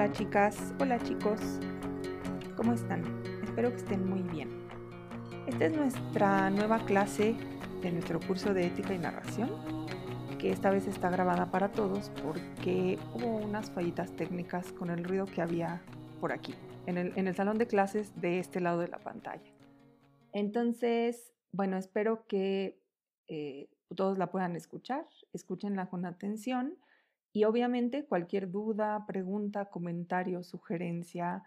Hola chicas, hola chicos, ¿cómo están? Espero que estén muy bien. Esta es nuestra nueva clase de nuestro curso de ética y narración, que esta vez está grabada para todos porque hubo unas fallitas técnicas con el ruido que había por aquí, en el, salón de clases de este lado de la pantalla. Entonces, bueno, espero que eh, todos la puedan escuchar, escúchenla con atención y obviamente cualquier duda, pregunta, comentario, sugerencia,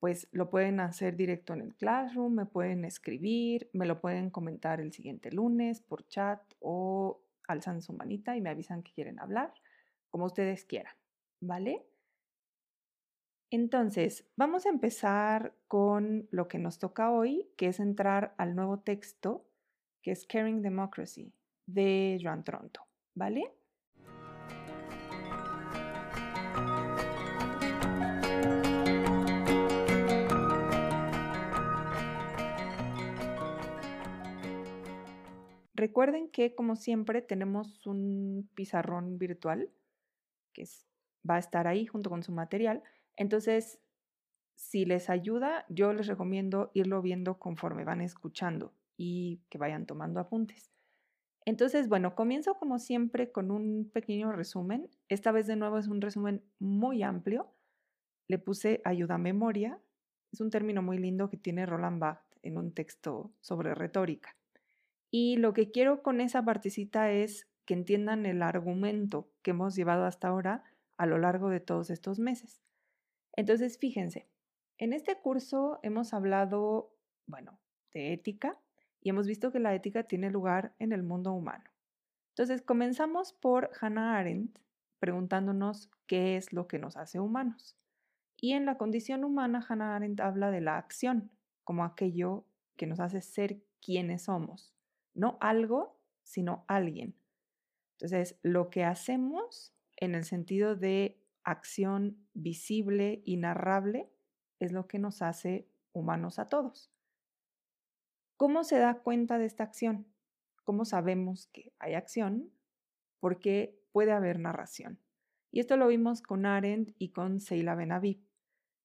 pues lo pueden hacer directo en el Classroom, me pueden escribir, me lo pueden comentar el siguiente lunes por chat o alzan su manita y me avisan que quieren hablar, como ustedes quieran, ¿vale? Entonces, vamos a empezar con lo que nos toca hoy, que es entrar al nuevo texto, que es Caring Democracy, de Joan Tronto, ¿vale? Recuerden que, como siempre, tenemos un pizarrón virtual que va a estar ahí junto con su material. Entonces, si les ayuda, yo les recomiendo irlo viendo conforme van escuchando y que vayan tomando apuntes. Entonces, bueno, comienzo como siempre con un pequeño resumen. Esta vez de nuevo es un resumen muy amplio. Le puse ayuda a memoria. Es un término muy lindo que tiene Roland Barthes en un texto sobre retórica. Y lo que quiero con esa partecita es que entiendan el argumento que hemos llevado hasta ahora a lo largo de todos estos meses. Entonces, fíjense, en este curso hemos hablado, bueno, de ética y hemos visto que la ética tiene lugar en el mundo humano. Entonces, comenzamos por Hannah Arendt preguntándonos qué es lo que nos hace humanos. Y en la condición humana, Hannah Arendt habla de la acción como aquello que nos hace ser quienes somos no algo, sino alguien. Entonces, lo que hacemos en el sentido de acción visible y narrable es lo que nos hace humanos a todos. ¿Cómo se da cuenta de esta acción? ¿Cómo sabemos que hay acción? Porque puede haber narración. Y esto lo vimos con Arendt y con Seila Benaviv.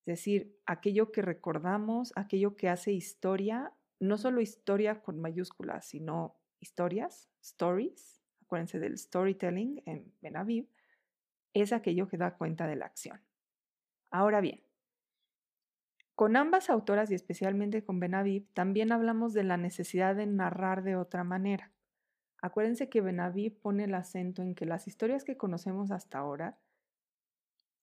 Es decir, aquello que recordamos, aquello que hace historia, no solo historia con mayúsculas, sino historias, stories, acuérdense del storytelling en Benaviv, es aquello que da cuenta de la acción. Ahora bien, con ambas autoras y especialmente con Benaviv, también hablamos de la necesidad de narrar de otra manera. Acuérdense que Benaviv pone el acento en que las historias que conocemos hasta ahora,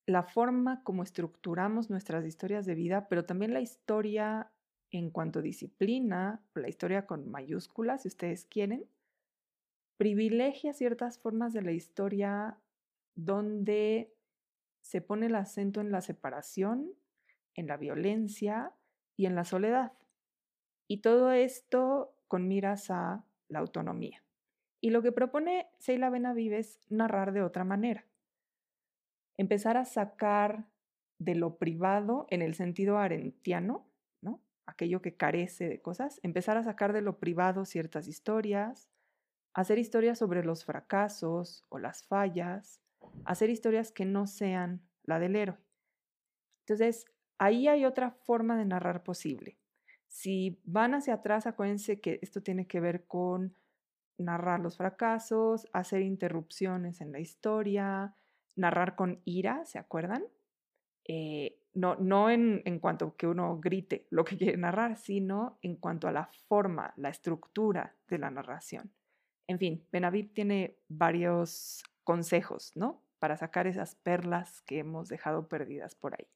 la forma como estructuramos nuestras historias de vida, pero también la historia en cuanto a disciplina, la historia con mayúsculas, si ustedes quieren, privilegia ciertas formas de la historia donde se pone el acento en la separación, en la violencia y en la soledad. Y todo esto con miras a la autonomía. Y lo que propone Seila Benaviv es narrar de otra manera. Empezar a sacar de lo privado en el sentido arentiano aquello que carece de cosas, empezar a sacar de lo privado ciertas historias, hacer historias sobre los fracasos o las fallas, hacer historias que no sean la del héroe. Entonces, ahí hay otra forma de narrar posible. Si van hacia atrás, acuérdense que esto tiene que ver con narrar los fracasos, hacer interrupciones en la historia, narrar con ira, ¿se acuerdan? Eh, no, no en, en, cuanto que uno grite lo que quiere narrar, sino en cuanto a la forma, la estructura de la narración. En fin, Benaviv tiene varios consejos, ¿no? Para sacar esas perlas que hemos dejado perdidas por ahí.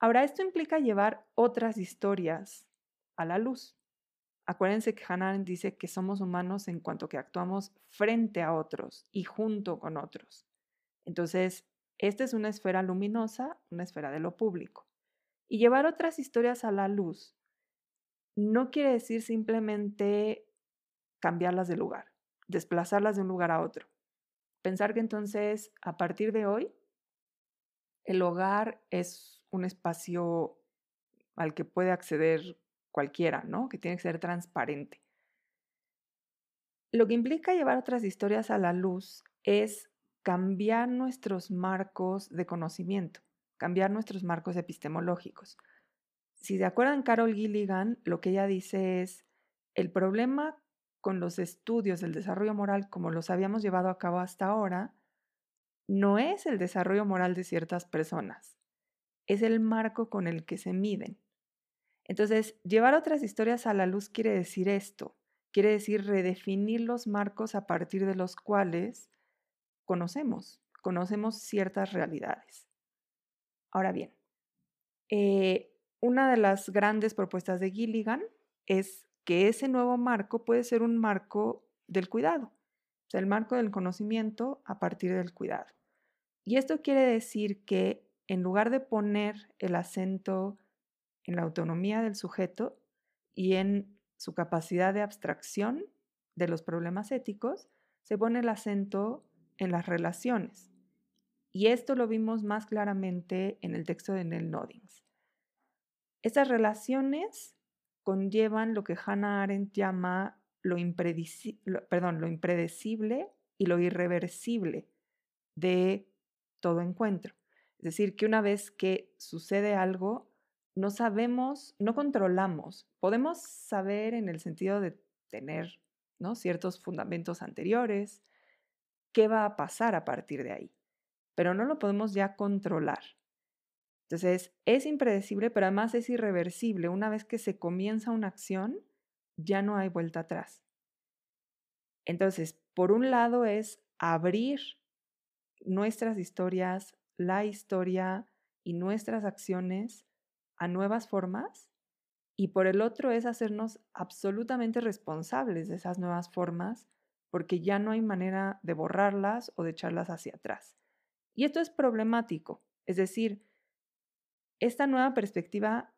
Ahora, esto implica llevar otras historias a la luz. Acuérdense que Hannah dice que somos humanos en cuanto que actuamos frente a otros y junto con otros. Entonces, esta es una esfera luminosa, una esfera de lo público. Y llevar otras historias a la luz no quiere decir simplemente cambiarlas de lugar, desplazarlas de un lugar a otro. Pensar que entonces, a partir de hoy, el hogar es un espacio al que puede acceder cualquiera, ¿no? Que tiene que ser transparente. Lo que implica llevar otras historias a la luz es cambiar nuestros marcos de conocimiento. cambiar nuestros marcos epistemológicos. Si se acuerdan, Carol Gilligan, lo que ella dice es, el problema con los estudios del desarrollo moral como los habíamos llevado a cabo hasta ahora, no es el desarrollo moral de ciertas personas, es el marco con el que se miden. Entonces, llevar otras historias a la luz quiere decir esto, quiere decir redefinir los marcos a partir de los cuales conocemos, conocemos ciertas realidades. Ahora bien, eh, una de las grandes propuestas de Gilligan es que ese nuevo marco puede ser un marco del cuidado, el marco del conocimiento a partir del cuidado. Y esto quiere decir que en lugar de poner el acento en la autonomía del sujeto y en su capacidad de abstracción de los problemas éticos, se pone el acento en las relaciones. Y esto lo vimos más claramente en el texto de Nell Noddings. Estas relaciones conllevan lo que Hannah Arendt llama lo, perdón, lo impredecible y lo irreversible de todo encuentro. Es decir, que una vez que sucede algo, no sabemos, no controlamos. Podemos saber en el sentido de tener ¿no? ciertos fundamentos anteriores, qué va a pasar a partir de ahí, pero no lo podemos ya controlar. Entonces, es impredecible, pero además es irreversible. Una vez que se comienza una acción, ya no hay vuelta atrás. Entonces, por un lado es abrir nuestras historias, la historia y nuestras acciones a nuevas formas y por el otro es hacernos absolutamente responsables de esas nuevas formas porque ya no hay manera de borrarlas o de echarlas hacia atrás. Y esto es problemático, es decir, esta nueva perspectiva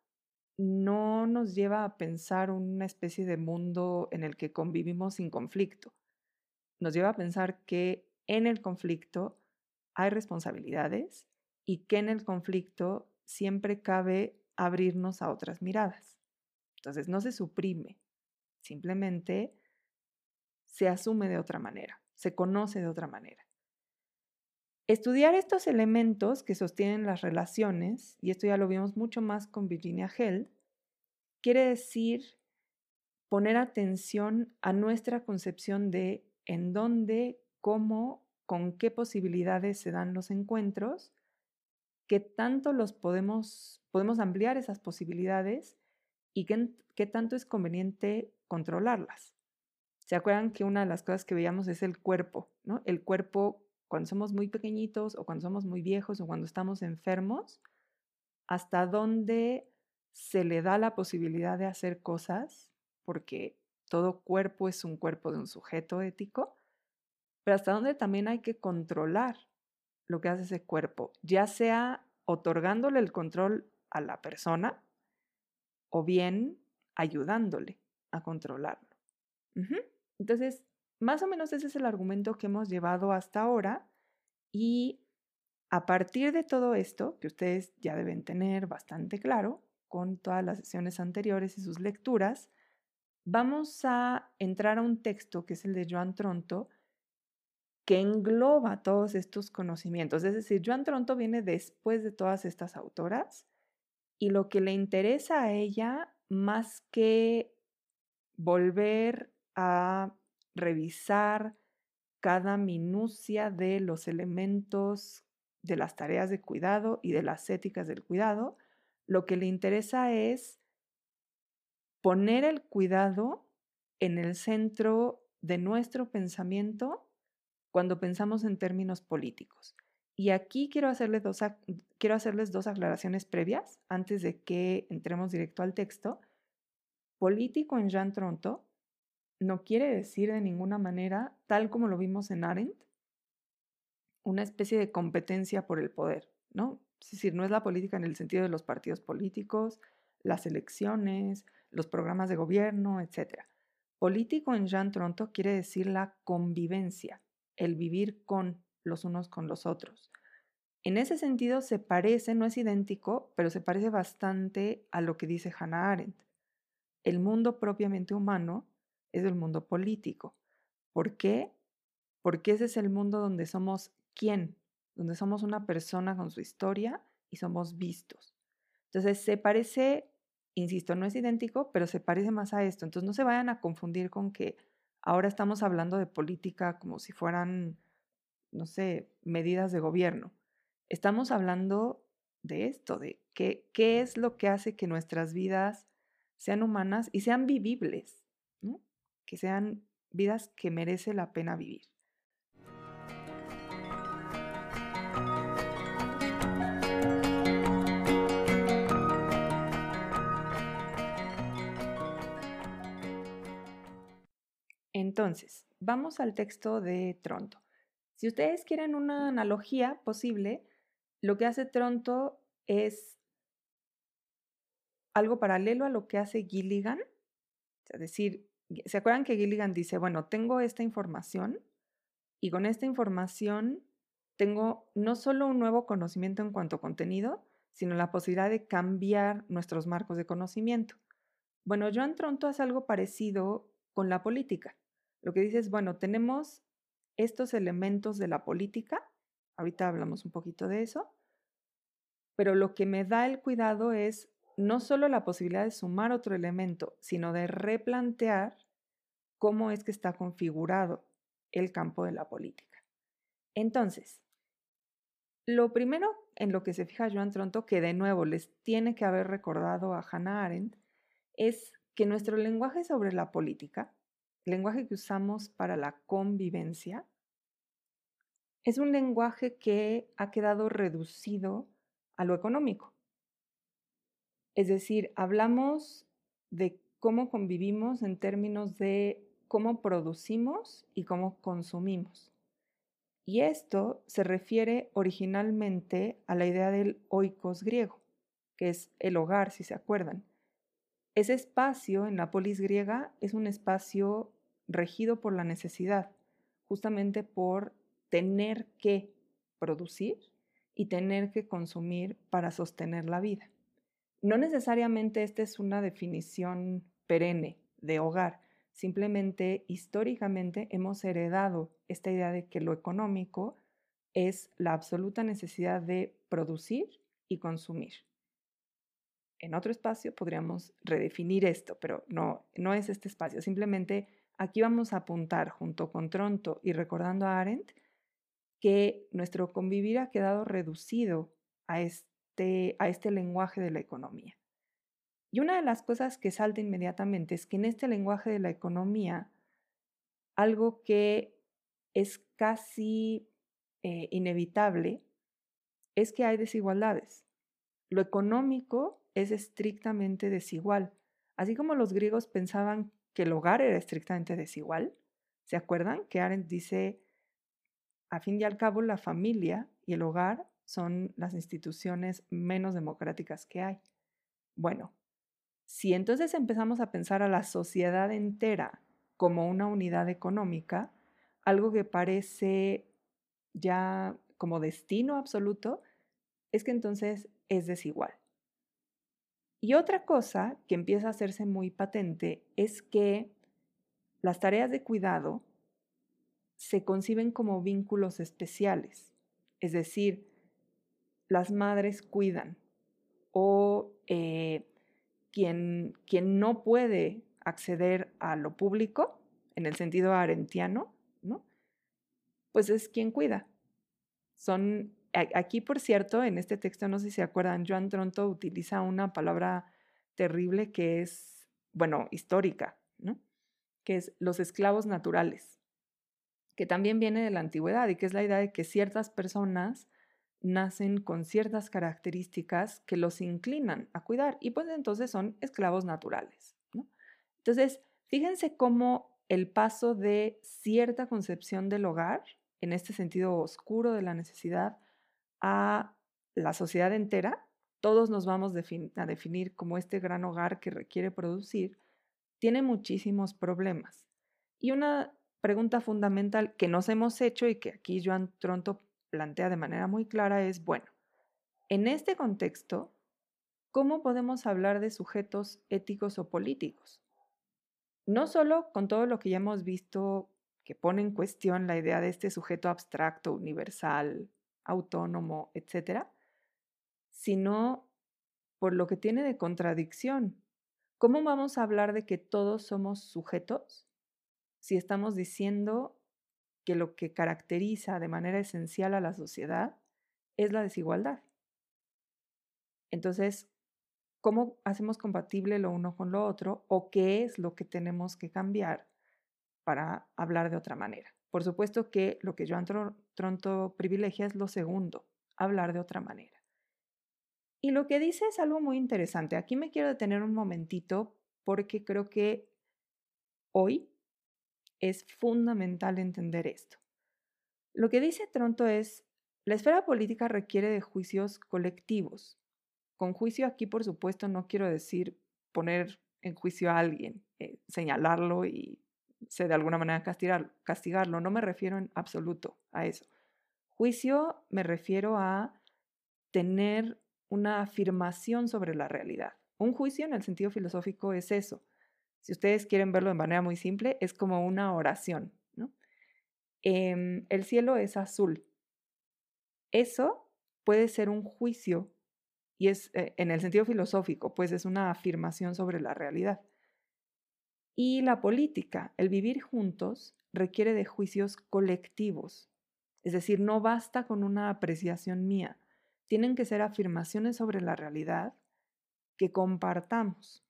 no nos lleva a pensar una especie de mundo en el que convivimos sin conflicto. Nos lleva a pensar que en el conflicto hay responsabilidades y que en el conflicto siempre cabe abrirnos a otras miradas. Entonces no se suprime, simplemente se asume de otra manera, se conoce de otra manera. Estudiar estos elementos que sostienen las relaciones, y esto ya lo vimos mucho más con Virginia Held, quiere decir poner atención a nuestra concepción de en dónde, cómo, con qué posibilidades se dan los encuentros, qué tanto los podemos, podemos ampliar esas posibilidades y qué, qué tanto es conveniente controlarlas. ¿Se acuerdan que una de las cosas que veíamos es el cuerpo, ¿no? El cuerpo cuando somos muy pequeñitos o cuando somos muy viejos o cuando estamos enfermos, hasta dónde se le da la posibilidad de hacer cosas, porque todo cuerpo es un cuerpo de un sujeto ético, pero hasta dónde también hay que controlar lo que hace ese cuerpo, ya sea otorgándole el control a la persona o bien ayudándole a controlarlo. Entonces, más o menos ese es el argumento que hemos llevado hasta ahora y a partir de todo esto, que ustedes ya deben tener bastante claro con todas las sesiones anteriores y sus lecturas, vamos a entrar a un texto que es el de Joan Tronto, que engloba todos estos conocimientos. Es decir, Joan Tronto viene después de todas estas autoras y lo que le interesa a ella, más que volver a revisar cada minucia de los elementos de las tareas de cuidado y de las éticas del cuidado, lo que le interesa es poner el cuidado en el centro de nuestro pensamiento cuando pensamos en términos políticos. Y aquí quiero hacerles dos, quiero hacerles dos aclaraciones previas antes de que entremos directo al texto. Político en Jean Tronto no quiere decir de ninguna manera, tal como lo vimos en Arendt, una especie de competencia por el poder, ¿no? Es decir, no es la política en el sentido de los partidos políticos, las elecciones, los programas de gobierno, etc. Político en Jean Tronto quiere decir la convivencia, el vivir con los unos con los otros. En ese sentido se parece, no es idéntico, pero se parece bastante a lo que dice Hannah Arendt. El mundo propiamente humano es el mundo político. ¿Por qué? Porque ese es el mundo donde somos quién, donde somos una persona con su historia y somos vistos. Entonces se parece, insisto, no es idéntico, pero se parece más a esto. Entonces no se vayan a confundir con que ahora estamos hablando de política como si fueran, no sé, medidas de gobierno. Estamos hablando de esto, de qué, qué es lo que hace que nuestras vidas sean humanas y sean vivibles, que sean vidas que merece la pena vivir. Entonces, vamos al texto de Tronto. Si ustedes quieren una analogía posible, lo que hace Tronto es algo paralelo a lo que hace Gilligan. Es decir, ¿se acuerdan que Gilligan dice, bueno, tengo esta información y con esta información tengo no solo un nuevo conocimiento en cuanto a contenido, sino la posibilidad de cambiar nuestros marcos de conocimiento? Bueno, Joan Tronto hace algo parecido con la política. Lo que dice es, bueno, tenemos estos elementos de la política, ahorita hablamos un poquito de eso, pero lo que me da el cuidado es no solo la posibilidad de sumar otro elemento, sino de replantear cómo es que está configurado el campo de la política. Entonces, lo primero en lo que se fija Joan Tronto, que de nuevo les tiene que haber recordado a Hannah Arendt, es que nuestro lenguaje sobre la política, lenguaje que usamos para la convivencia, es un lenguaje que ha quedado reducido a lo económico. Es decir, hablamos de cómo convivimos en términos de cómo producimos y cómo consumimos. Y esto se refiere originalmente a la idea del oikos griego, que es el hogar, si se acuerdan. Ese espacio en la polis griega es un espacio regido por la necesidad, justamente por tener que producir y tener que consumir para sostener la vida. No necesariamente esta es una definición perenne de hogar, simplemente históricamente hemos heredado esta idea de que lo económico es la absoluta necesidad de producir y consumir. En otro espacio podríamos redefinir esto, pero no, no es este espacio. Simplemente aquí vamos a apuntar junto con Tronto y recordando a Arendt que nuestro convivir ha quedado reducido a este, a este lenguaje de la economía. Y una de las cosas que salta inmediatamente es que en este lenguaje de la economía, algo que es casi eh, inevitable es que hay desigualdades. Lo económico es estrictamente desigual. Así como los griegos pensaban que el hogar era estrictamente desigual, ¿se acuerdan? Que Arendt dice a fin y al cabo, la familia y el hogar son las instituciones menos democráticas que hay. Bueno, si entonces empezamos a pensar a la sociedad entera como una unidad económica, algo que parece ya como destino absoluto, es que entonces es desigual. Y otra cosa que empieza a hacerse muy patente es que las tareas de cuidado se conciben como vínculos especiales, es decir, las madres cuidan o eh, quien, quien no puede acceder a lo público, en el sentido arentiano, ¿no? Pues es quien cuida. Son, aquí por cierto, en este texto, no sé si se acuerdan, Joan Tronto utiliza una palabra terrible que es, bueno, histórica, ¿no? Que es los esclavos naturales que también viene de la antigüedad y que es la idea de que ciertas personas nacen con ciertas características que los inclinan a cuidar y pues entonces son esclavos naturales. Entonces, fíjense cómo el paso de cierta concepción del hogar, en este sentido oscuro de la necesidad, a la sociedad entera, todos nos vamos a definir como este gran hogar que requiere producir, tiene muchísimos problemas. Y una pregunta fundamental que nos hemos hecho y que aquí Joan Tronto plantea de manera muy clara es, bueno, en este contexto, ¿cómo podemos hablar de sujetos éticos o políticos? No solo con todo lo que ya hemos visto que pone en cuestión la idea de este sujeto abstracto, universal, autónomo, etcétera, sino por lo que tiene de contradicción. ¿Cómo vamos a hablar de que todos somos sujetos si estamos diciendo que lo que caracteriza de manera esencial a la sociedad es la desigualdad? Entonces, ¿cómo hacemos compatible lo uno con lo otro o qué es lo que tenemos que cambiar para hablar de otra manera? Por supuesto que lo que Joan Tronto privilegia es lo segundo, hablar de otra manera. Y lo que dice es algo muy interesante. Aquí me quiero detener un momentito porque creo que hoy es fundamental entender esto. Lo que dice Tronto es, la esfera política requiere de juicios colectivos. Con juicio aquí, por supuesto, no quiero decir poner en juicio a alguien, eh, señalarlo y se de alguna manera castigarlo. No me refiero en absoluto a eso. Juicio me refiero a tener una afirmación sobre la realidad. Un juicio en el sentido filosófico es eso. Si ustedes quieren verlo de manera muy simple, es como una oración. Em, el cielo es azul. Eso puede ser un juicio y es eh, en el sentido filosófico, pues es una afirmación sobre la realidad. Y la política, el vivir juntos, requiere de juicios colectivos. Es decir, no basta con una apreciación mía tienen que ser afirmaciones sobre la realidad que compartamos.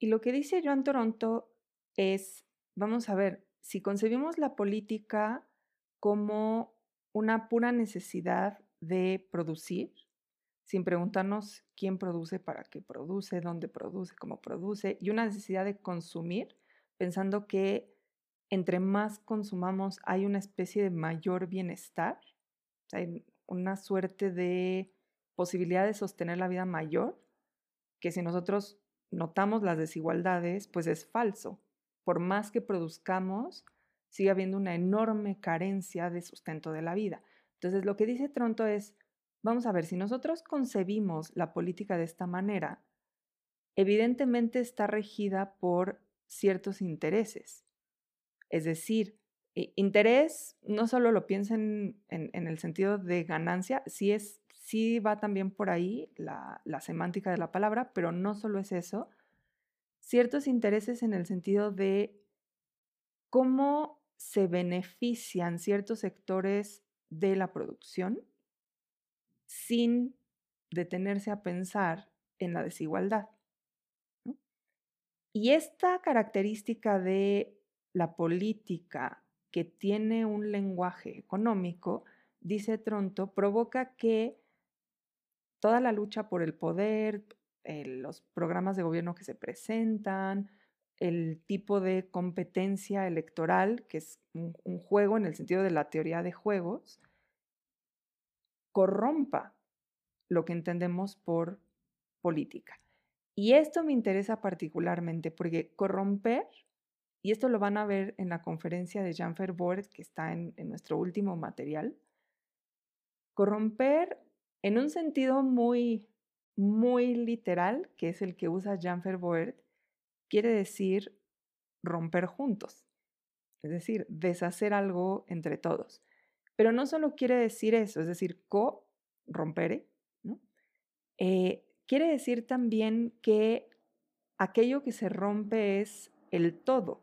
Y lo que dice Joan Toronto es, vamos a ver, si concebimos la política como una pura necesidad de producir, sin preguntarnos quién produce, para qué produce, dónde produce, cómo produce, y una necesidad de consumir, pensando que entre más consumamos hay una especie de mayor bienestar, una suerte de posibilidad de sostener la vida mayor, que si nosotros notamos las desigualdades, pues es falso. Por más que produzcamos, sigue habiendo una enorme carencia de sustento de la vida. Entonces, lo que dice Tronto es, vamos a ver, si nosotros concebimos la política de esta manera, evidentemente está regida por ciertos intereses. Es decir, interés no solo lo piensen en, el sentido de ganancia, sí, es, sí va también por ahí la, la semántica de la palabra, pero no solo es eso. Ciertos intereses en el sentido de cómo se benefician ciertos sectores de la producción sin detenerse a pensar en la desigualdad. Y esta característica de la política que tiene un lenguaje económico, dice Tronto, provoca que toda la lucha por el poder, eh, los programas de gobierno que se presentan, el tipo de competencia electoral, que es un, juego en el sentido de la teoría de juegos, corrompa lo que entendemos por política. Y esto me interesa particularmente porque corromper y esto lo van a ver en la conferencia de Jean Ferboert, que está en, nuestro último material. Corromper en un sentido muy, muy literal, que es el que usa Jean Ferboert, quiere decir romper juntos, es decir, deshacer algo entre todos. Pero no solo quiere decir eso, es decir, co, rompere, ¿no? Eh, quiere decir también que aquello que se rompe es el todo,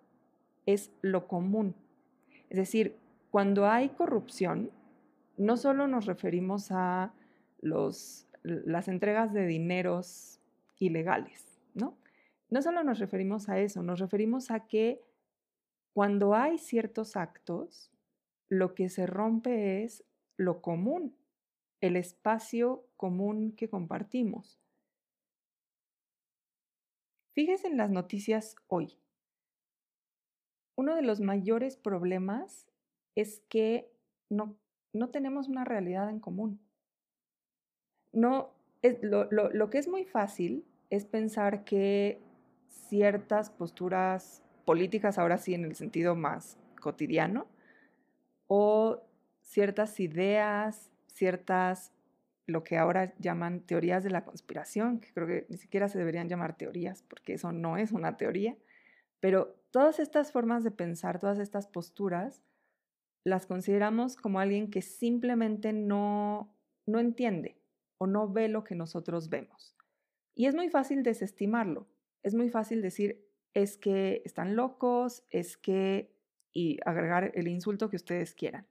es lo común. Es decir, cuando hay corrupción, no solo nos referimos a las entregas de dineros ilegales, ¿no? No solo nos referimos a eso, nos referimos a que cuando hay ciertos actos, lo que se rompe es lo común, el espacio común que compartimos. Fíjese en las noticias hoy uno de los mayores problemas es que no, no tenemos una realidad en común. No, es, lo, lo que es muy fácil es pensar que ciertas posturas políticas, ahora sí en el sentido más cotidiano, o ciertas ideas, ciertas, lo que ahora llaman teorías de la conspiración, que creo que ni siquiera se deberían llamar teorías, porque eso no es una teoría, pero todas estas formas de pensar, todas estas posturas, las consideramos como alguien que simplemente no, no entiende, o no ve lo que nosotros vemos. Y es muy fácil desestimarlo. Es muy fácil decir, es que están locos, es que, y agregar el insulto que ustedes quieran.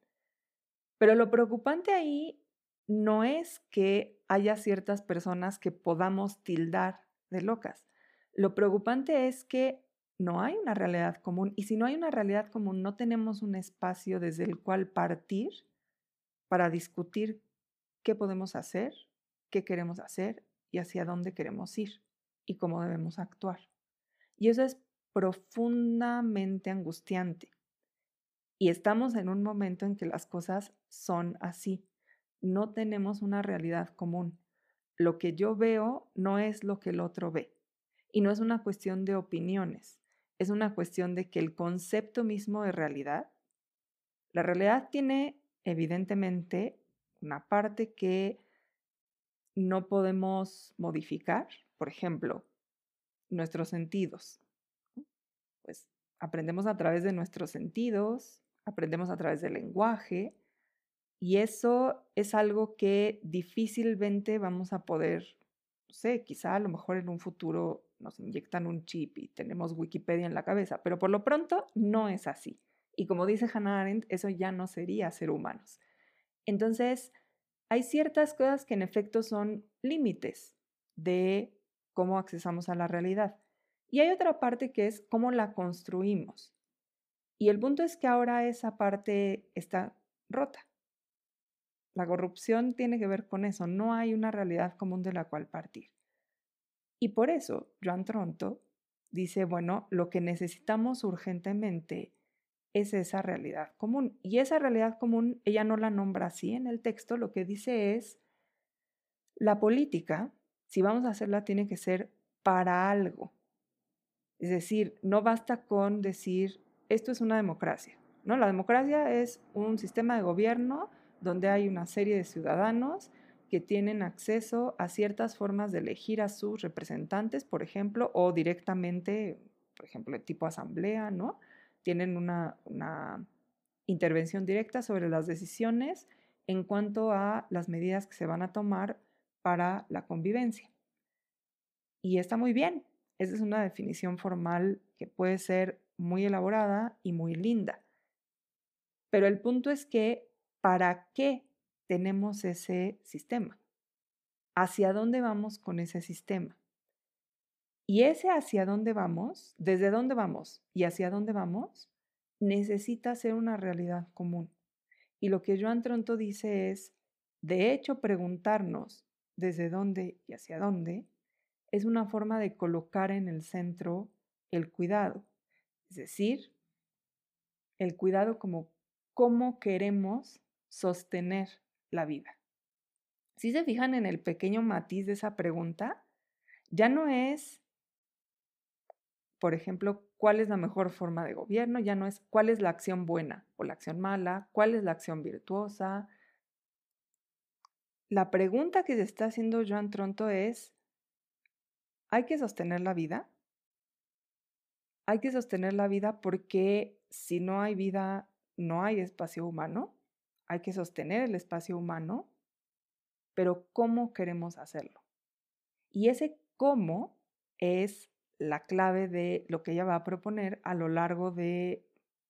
Pero lo preocupante ahí no es que haya ciertas personas que podamos tildar de locas. Lo preocupante es que no hay una realidad común y si no hay una realidad común no tenemos un espacio desde el cual partir para discutir qué podemos hacer, qué queremos hacer y hacia dónde queremos ir y cómo debemos actuar. Y eso es profundamente angustiante. Y estamos en un momento en que las cosas son así. No tenemos una realidad común. Lo que yo veo no es lo que el otro ve. Y no es una cuestión de opiniones, es una cuestión de que el concepto mismo de realidad, la realidad tiene evidentemente una parte que no podemos modificar, por ejemplo, nuestros sentidos. Pues aprendemos a través de nuestros sentidos, aprendemos a través del lenguaje y eso es algo que difícilmente vamos a poder, no sé, quizá a lo mejor en un futuro nos inyectan un chip y tenemos Wikipedia en la cabeza, pero por lo pronto no es así. Y como dice Hannah Arendt, eso ya no sería ser humanos. Entonces, hay ciertas cosas que en efecto son límites de cómo accesamos a la realidad. Y hay otra parte que es cómo la construimos. Y el punto es que ahora esa parte está rota. La corrupción tiene que ver con eso, no hay una realidad común de la cual partir. Y por eso Joan Tronto dice, bueno, lo que necesitamos urgentemente es esa realidad común. Y esa realidad común, ella no la nombra así en el texto, lo que dice es, la política, si vamos a hacerla, tiene que ser para algo. Es decir, no basta con decir, esto es una democracia. ¿no? La democracia es un sistema de gobierno donde hay una serie de ciudadanos que tienen acceso a ciertas formas de elegir a sus representantes, por ejemplo, o directamente, por ejemplo, tipo asamblea, ¿no? Tienen una, intervención directa sobre las decisiones en cuanto a las medidas que se van a tomar para la convivencia. Y está muy bien. Esa es una definición formal que puede ser muy elaborada y muy linda. Pero el punto es que, ¿para qué tenemos ese sistema? ¿Hacia dónde vamos con ese sistema? Y ese hacia dónde vamos, desde dónde vamos y hacia dónde vamos, necesita ser una realidad común. Y lo que Joan Tronto dice es, de hecho, preguntarnos desde dónde y hacia dónde es una forma de colocar en el centro el cuidado. Es decir, el cuidado como cómo queremos sostener la vida. Si se fijan en el pequeño matiz de esa pregunta, ya no es, por ejemplo, cuál es la mejor forma de gobierno, ya no es cuál es la acción buena o la acción mala, cuál es la acción virtuosa. La pregunta que se está haciendo Joan Tronto es, ¿hay que sostener la vida? Hay que sostener la vida porque si no hay vida, no hay espacio humano. Hay que sostener el espacio humano, pero ¿cómo queremos hacerlo? Y ese cómo es la clave de lo que ella va a proponer a lo largo de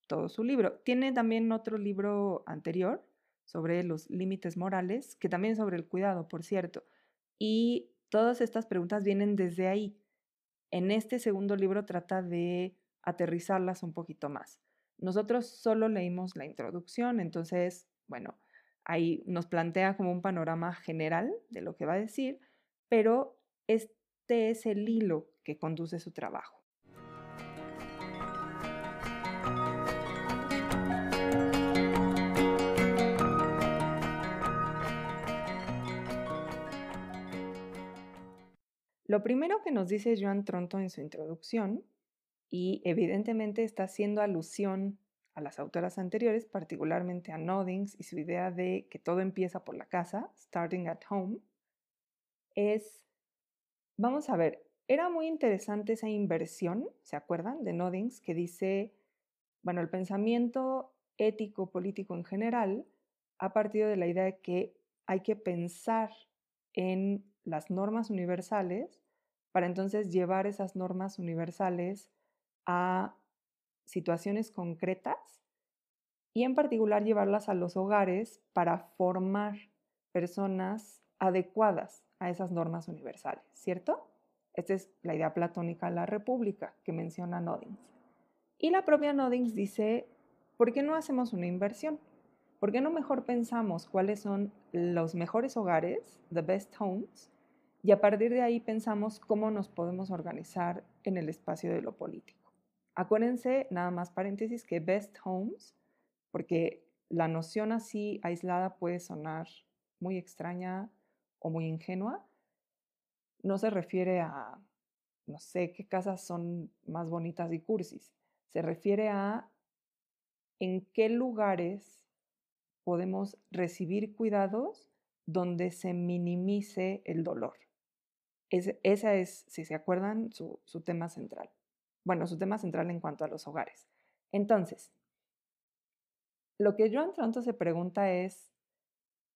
todo su libro. Tiene también otro libro anterior sobre los límites morales, que también es sobre el cuidado, por cierto. Y todas estas preguntas vienen desde ahí. En este segundo libro trata de aterrizarlas un poquito más. Nosotros solo leímos la introducción, entonces bueno, ahí nos plantea como un panorama general de lo que va a decir, pero es el hilo que conduce su trabajo. Lo primero que nos dice Joan Tronto en su introducción, y evidentemente está haciendo alusión a las autoras anteriores, particularmente a Noddings y su idea de que todo empieza por la casa, starting at home, es, vamos a ver, era muy interesante esa inversión, ¿se acuerdan? De Noddings, que dice, bueno, el pensamiento ético, político en general, ha partido de la idea de que hay que pensar en las normas universales para entonces llevar esas normas universales a situaciones concretas y en particular llevarlas a los hogares para formar personas adecuadas a esas normas universales, ¿cierto? Esta es la idea platónica de la república que menciona Noddings. Y la propia Noddings dice, ¿por qué no hacemos una inversión? ¿Por qué no mejor pensamos cuáles son los mejores hogares, the best homes, y a partir de ahí pensamos cómo nos podemos organizar en el espacio de lo político? Acuérdense, nada más paréntesis, que best homes, porque la noción así aislada puede sonar muy extraña o muy ingenua, no se refiere a, no sé, qué casas son más bonitas y cursis. Se refiere a en qué lugares podemos recibir cuidados donde se minimice el dolor. Ese, esa es, si se acuerdan, su, su tema central. Bueno, su tema central en cuanto a los hogares. Entonces, lo que Joan Tronto se pregunta es,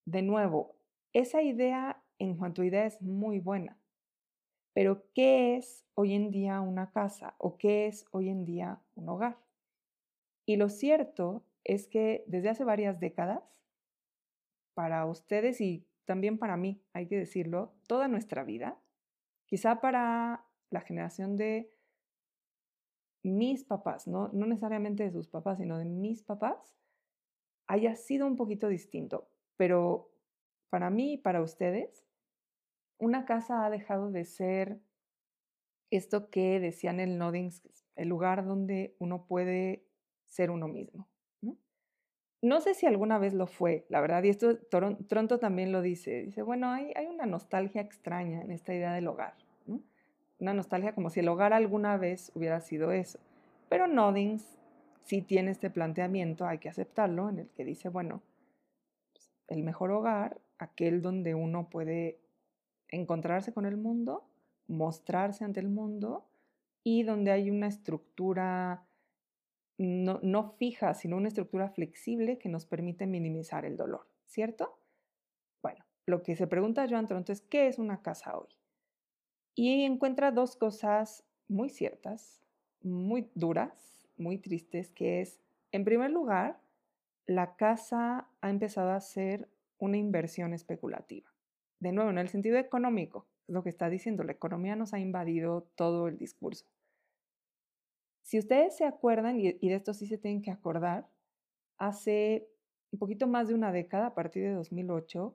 de nuevo, esa idea en cuanto a idea es muy buena, pero ¿qué es hoy en día una casa o qué es hoy en día un hogar? Y lo cierto es que desde hace varias décadas, para ustedes y también para mí, hay que decirlo, toda nuestra vida, quizá para la generación de mis papás, no, no necesariamente de sus papás, sino de mis papás, haya sido un poquito distinto. Pero para mí y para ustedes, una casa ha dejado de ser esto que decían el Noddings, el lugar donde uno puede ser uno mismo. ¿no? sé si alguna vez lo fue, la verdad, y esto Toronto también lo dice. Dice, bueno, hay, hay una nostalgia extraña en esta idea del hogar. Una nostalgia como si el hogar alguna vez hubiera sido eso. Pero Noddings sí tiene este planteamiento, hay que aceptarlo, en el que dice, bueno, pues, el mejor hogar, aquel donde uno puede encontrarse con el mundo, mostrarse ante el mundo y donde hay una estructura no, no, fija, sino una estructura flexible que nos permite minimizar el dolor, ¿cierto? Bueno, lo que se pregunta Joan Tronto es, ¿qué es una casa hoy? Y encuentra dos cosas muy ciertas, muy duras, muy tristes, que es, en primer lugar, la casa ha empezado a ser una inversión especulativa de nuevo, en el sentido económico, lo que está diciendo, la economía nos ha invadido todo el discurso. Si ustedes se acuerdan, y, de esto sí se tienen que acordar, hace un poquito más de una década, a partir de 2008,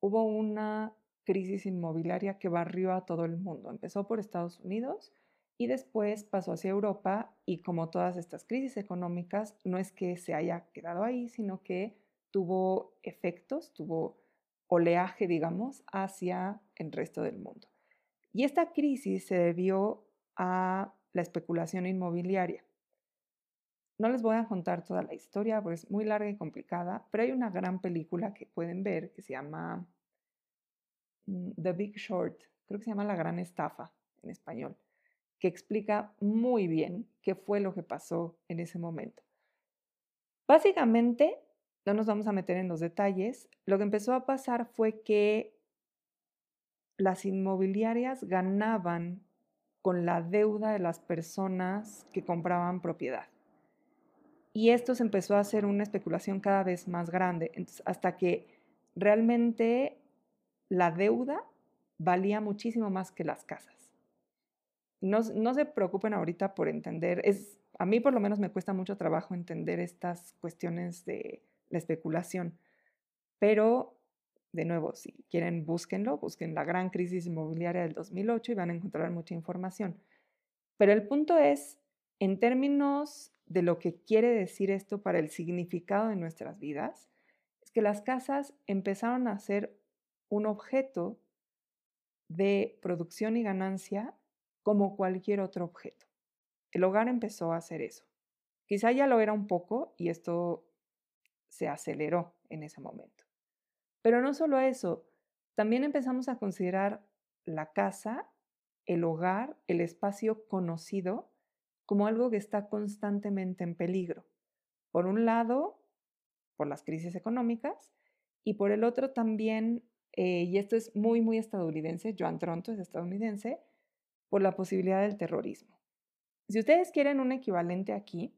hubo una crisis inmobiliaria que barrió a todo el mundo. Empezó por Estados Unidos y después pasó hacia Europa y como todas estas crisis económicas, no es que se haya quedado ahí, sino que tuvo efectos, tuvo oleaje, digamos, hacia el resto del mundo. Y esta crisis se debió a la especulación inmobiliaria. No les voy a contar toda la historia porque es muy larga y complicada, pero hay una gran película que pueden ver que se llama mm, The Big Short, creo que se llama La Gran Estafa en español, que explica muy bien qué fue lo que pasó en ese momento. Básicamente, no nos vamos a meter en los detalles, lo que empezó a pasar fue que las inmobiliarias ganaban con la deuda de las personas que compraban propiedad. Y esto se empezó a hacer una especulación cada vez más grande, hasta que realmente la deuda valía muchísimo más que las casas. No, no se preocupen ahorita por entender, es, a mí por lo menos me cuesta mucho trabajo entender estas cuestiones de la especulación. Pero, de nuevo, si quieren, búsquenlo, busquen la gran crisis inmobiliaria del 2008 y van a encontrar mucha información. Pero el punto es, en términos de lo que quiere decir esto para el significado de nuestras vidas, es que las casas empezaron a ser un objeto de producción y ganancia como cualquier otro objeto. El hogar empezó a hacer eso. Quizá ya lo era un poco y esto se aceleró en ese momento. Pero no solo eso, también empezamos a considerar la casa, el hogar, el espacio conocido, como algo que está constantemente en peligro. Por un lado, por las crisis económicas, y por el otro también eh, y esto es muy, muy estadounidense, Joan Tronto es estadounidense, por la posibilidad del terrorismo. Si ustedes quieren un equivalente aquí,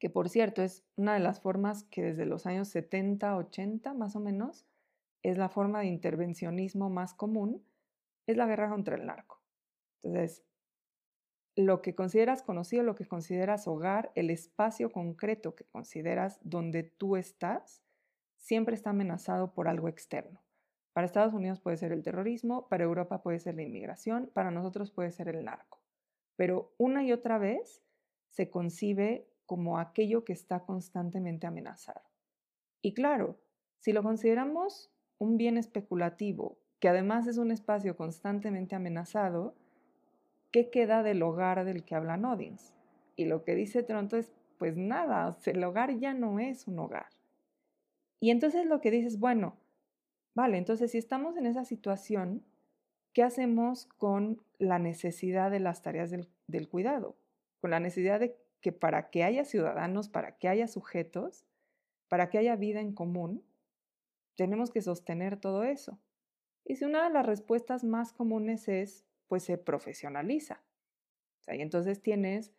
que por cierto es una de las formas que desde los años 70, 80 más o menos, es la forma de intervencionismo más común, es la guerra contra el narco. Entonces, lo que consideras conocido, lo que consideras hogar, el espacio concreto que consideras donde tú estás, siempre está amenazado por algo externo. Para Estados Unidos puede ser el terrorismo, para Europa puede ser la inmigración, para nosotros puede ser el narco. Pero una y otra vez se concibe como aquello que está constantemente amenazado. Y claro, si lo consideramos un bien especulativo, que además es un espacio constantemente amenazado, ¿qué queda del hogar del que habla Nodins? Y lo que dice Toronto es, pues nada, el hogar ya no es un hogar. Y entonces lo que dices, bueno, vale, entonces si estamos en esa situación, ¿qué hacemos con la necesidad de las tareas del, del cuidado? Con la necesidad de que para que haya ciudadanos, para que haya sujetos, para que haya vida en común, tenemos que sostener todo eso. Y si una de las respuestas más comunes es, pues se profesionaliza. y entonces tienes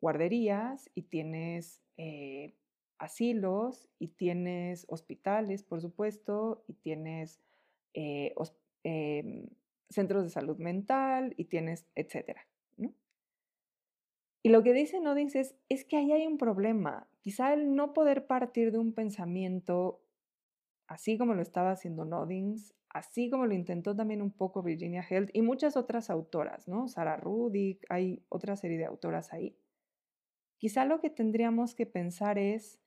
guarderías y tienes eh, asilos y tienes hospitales, por supuesto, y tienes eh, em, centros de salud mental y tienes, etcétera. Y lo que dice Nodings es, es que ahí hay un problema. Quizá el no poder partir de un pensamiento, así como lo estaba haciendo Nodings, así como lo intentó también un poco Virginia Held y muchas otras autoras, ¿no? Sarah Rudick, hay otra serie de autoras ahí. Quizá lo que tendríamos que pensar es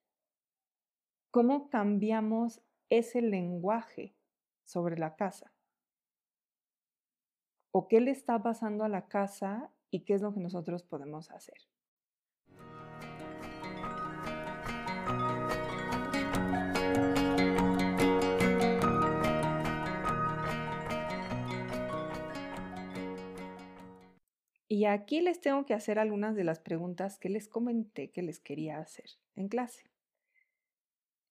cómo cambiamos ese lenguaje sobre la casa. ¿O qué le está pasando a la casa y qué es lo que nosotros podemos hacer. Y aquí les tengo que hacer algunas de las preguntas que les comenté que les quería hacer en clase.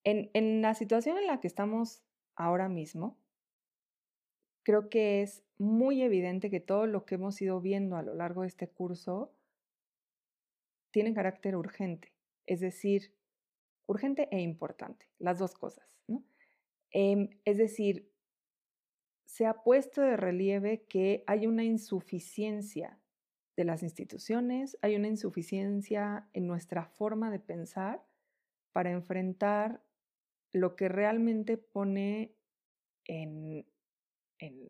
En, en la situación en la que estamos ahora mismo, creo que es muy evidente que todo lo que hemos ido viendo a lo largo de este curso tiene carácter urgente, es decir, urgente e importante, las dos cosas. Em, es decir, se ha puesto de relieve que hay una insuficiencia de las instituciones, hay una insuficiencia en nuestra forma de pensar para enfrentar lo que realmente pone en,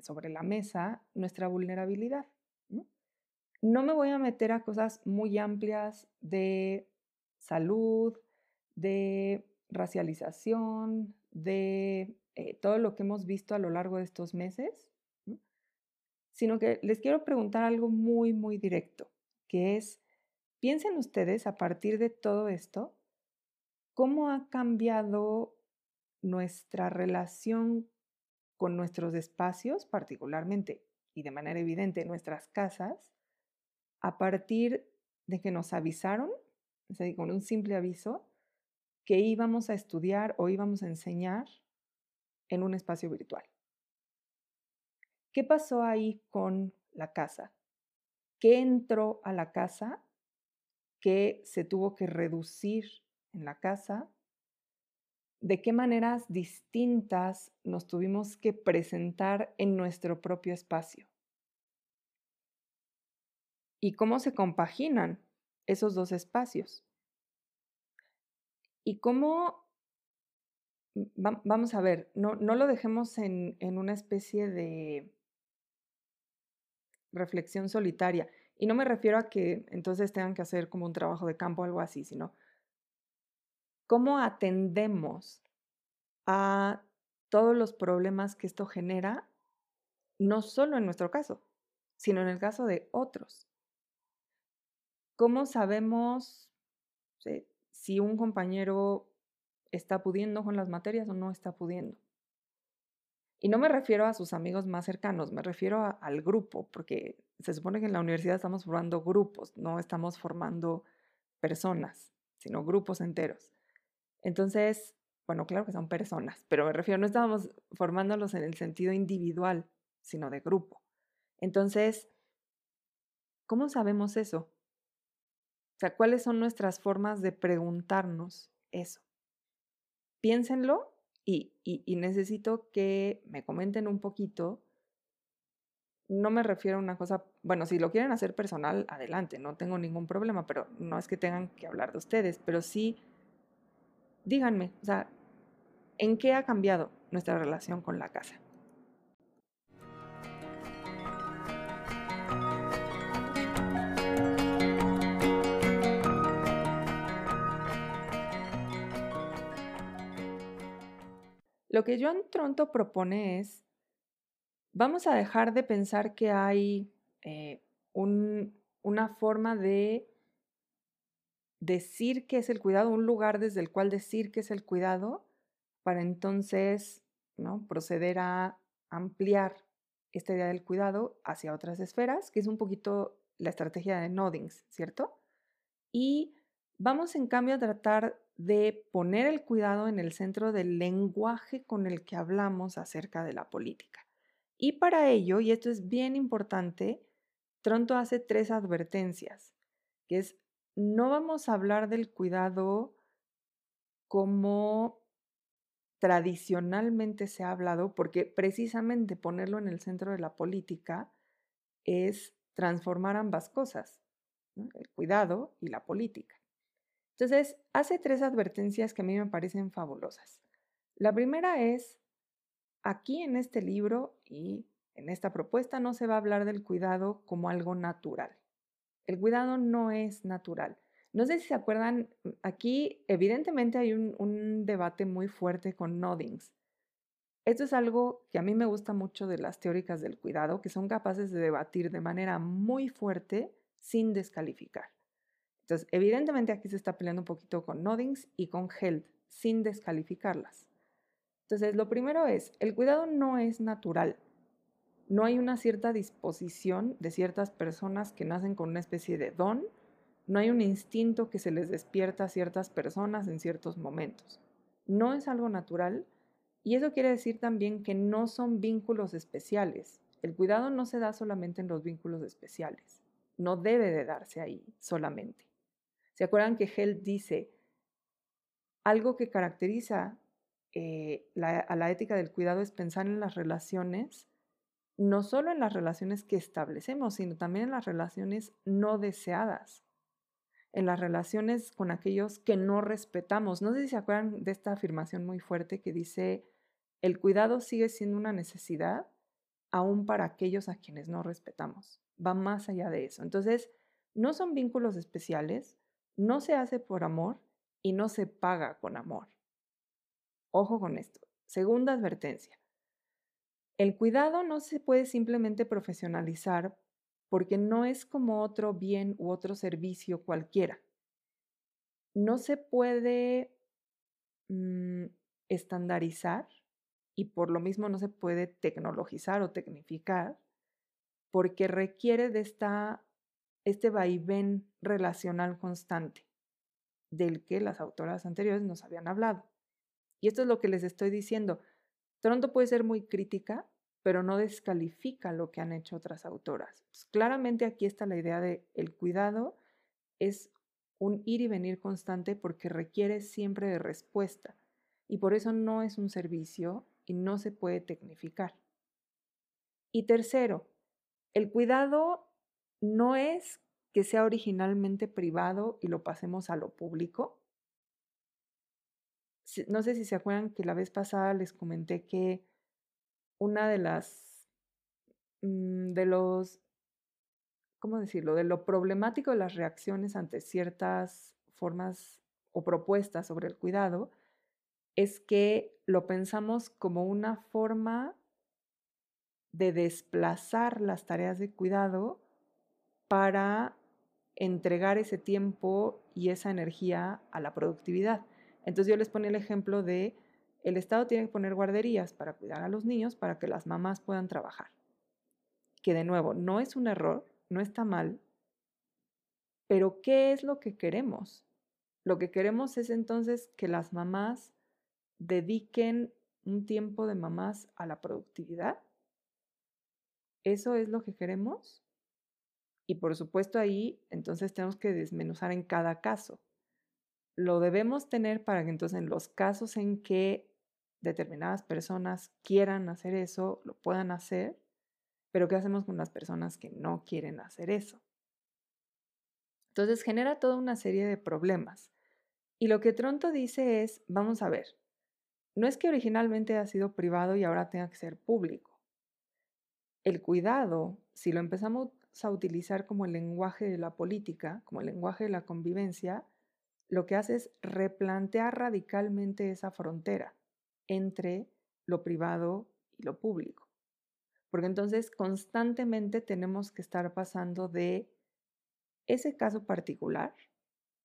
sobre la mesa nuestra vulnerabilidad. ¿no? me voy a meter a cosas muy amplias de salud, de racialización, de eh, todo lo que hemos visto a lo largo de estos meses, sino que les quiero preguntar algo muy, muy directo, que es, piensen ustedes a partir de todo esto, ¿cómo ha cambiado nuestra relación con nuestros espacios, particularmente y de manera evidente nuestras casas, a partir de que nos avisaron, con un simple aviso, que íbamos a estudiar o íbamos a enseñar en un espacio virtual. ¿Qué pasó ahí con la casa? ¿Qué entró a la casa? ¿Qué se tuvo que reducir en la casa? De qué maneras distintas nos tuvimos que presentar en nuestro propio espacio. Y cómo se compaginan esos dos espacios. Y cómo, vamos a ver, no, no lo dejemos en, en una especie de reflexión solitaria. Y no me refiero a que entonces tengan que hacer como un trabajo de campo o algo así, sino cómo atendemos a todos los problemas que esto genera, no solo en nuestro caso, sino en el caso de otros. ¿Cómo sabemos si un compañero está pudiendo con las materias o no está pudiendo? Y no me refiero a sus amigos más cercanos, me refiero al grupo, porque se supone que en la universidad estamos formando grupos, no estamos formando personas, sino grupos enteros. Entonces, bueno, claro que son personas, pero me refiero, no estábamos formándolos en el sentido individual, sino de grupo. Entonces, ¿cómo sabemos eso? O sea, ¿cuáles son nuestras formas de preguntarnos eso? Piénsenlo y, y, necesito que me comenten un poquito. No me refiero a una cosa, bueno, si lo quieren hacer personal, adelante, no tengo ningún problema, pero no es que tengan que hablar de ustedes, pero sí, díganme, o sea, ¿en qué ha cambiado nuestra relación con la casa? Lo que Joan Tronto propone es, vamos a dejar de pensar que hay eh, una forma de decir que es el cuidado, un lugar desde el cual decir que es el cuidado, para entonces ¿no? proceder a ampliar esta idea del cuidado hacia otras esferas, que es un poquito la estrategia de Noddings, ¿cierto? Y vamos en cambio a tratar de poner el cuidado en el centro del lenguaje con el que hablamos acerca de la política. Y para ello, y esto es bien importante, Tronto hace tres advertencias, que es, no vamos a hablar del cuidado como tradicionalmente se ha hablado, porque precisamente ponerlo en el centro de la política es transformar ambas cosas, el cuidado y la política. Entonces, hace tres advertencias que a mí me parecen fabulosas. La primera es, aquí en este libro y en esta propuesta no se va a hablar del cuidado como algo natural. El cuidado no es natural. No sé si se acuerdan, aquí evidentemente hay un, debate muy fuerte con Noddings. Esto es algo que a mí me gusta mucho de las teóricas del cuidado, que son capaces de debatir de manera muy fuerte sin descalificar. Entonces, evidentemente aquí se está peleando un poquito con Noddings y con Held, sin descalificarlas. Entonces, lo primero es, el cuidado no es natural. No hay una cierta disposición de ciertas personas que nacen con una especie de don. No hay un instinto que se les despierta a ciertas personas en ciertos momentos. No es algo natural y eso quiere decir también que no son vínculos especiales. El cuidado no se da solamente en los vínculos especiales. No debe de darse ahí solamente. ¿Se acuerdan que Held dice, algo que caracteriza eh, a la ética del cuidado es pensar en las relaciones, no solo en las relaciones que establecemos, sino también en las relaciones no deseadas, en las relaciones con aquellos que no respetamos. No sé si se acuerdan de esta afirmación muy fuerte que dice, el cuidado sigue siendo una necesidad aún para aquellos a quienes no respetamos. Va más allá de eso. Entonces, no son vínculos especiales, no se hace por amor y no se paga con amor. Ojo con esto. Segunda advertencia. El cuidado no se puede simplemente profesionalizar porque no es como otro bien u otro servicio cualquiera. No se puede mm, estandarizar y por lo mismo no se puede tecnologizar o tecnificar porque requiere de esta este vaivén relacional constante del que las autoras anteriores nos habían hablado. Y esto es lo que les estoy diciendo. Toronto puede ser muy crítica, pero no descalifica lo que han hecho otras autoras. Pues, claramente aquí está la idea de el cuidado es un ir y venir constante porque requiere siempre de respuesta y por eso no es un servicio y no se puede tecnificar. Y tercero, el cuidado no es que sea originalmente privado y lo pasemos a lo público. No sé si se acuerdan que la vez pasada les comenté que una de las, mm, de los, ¿cómo decirlo?, de lo problemático de las reacciones ante ciertas formas o propuestas sobre el cuidado es que lo pensamos como una forma de desplazar las tareas de cuidado para entregar ese tiempo y esa energía a la productividad. Entonces yo les ponía el ejemplo de el Estado tiene que poner guarderías para cuidar a los niños para que las mamás puedan trabajar. Que de nuevo, no es un error, no está mal, pero ¿qué es lo que queremos? Lo que queremos es entonces que las mamás dediquen un tiempo de mamás a la productividad. ¿Eso es lo que queremos? Y por supuesto ahí entonces tenemos que desmenuzar en cada caso. Lo debemos tener para que entonces en los casos en que determinadas personas quieran hacer eso, lo puedan hacer, pero ¿qué hacemos con las personas que no quieren hacer eso? Entonces genera toda una serie de problemas. Y lo que Tronto dice es, vamos a ver, no es que originalmente ha sido privado y ahora tenga que ser público. El cuidado, si lo empezamos a utilizar como el lenguaje de la política, como el lenguaje de la convivencia, lo que hace es replantear radicalmente esa frontera entre lo privado y lo público. Porque entonces constantemente tenemos que estar pasando de ese caso particular,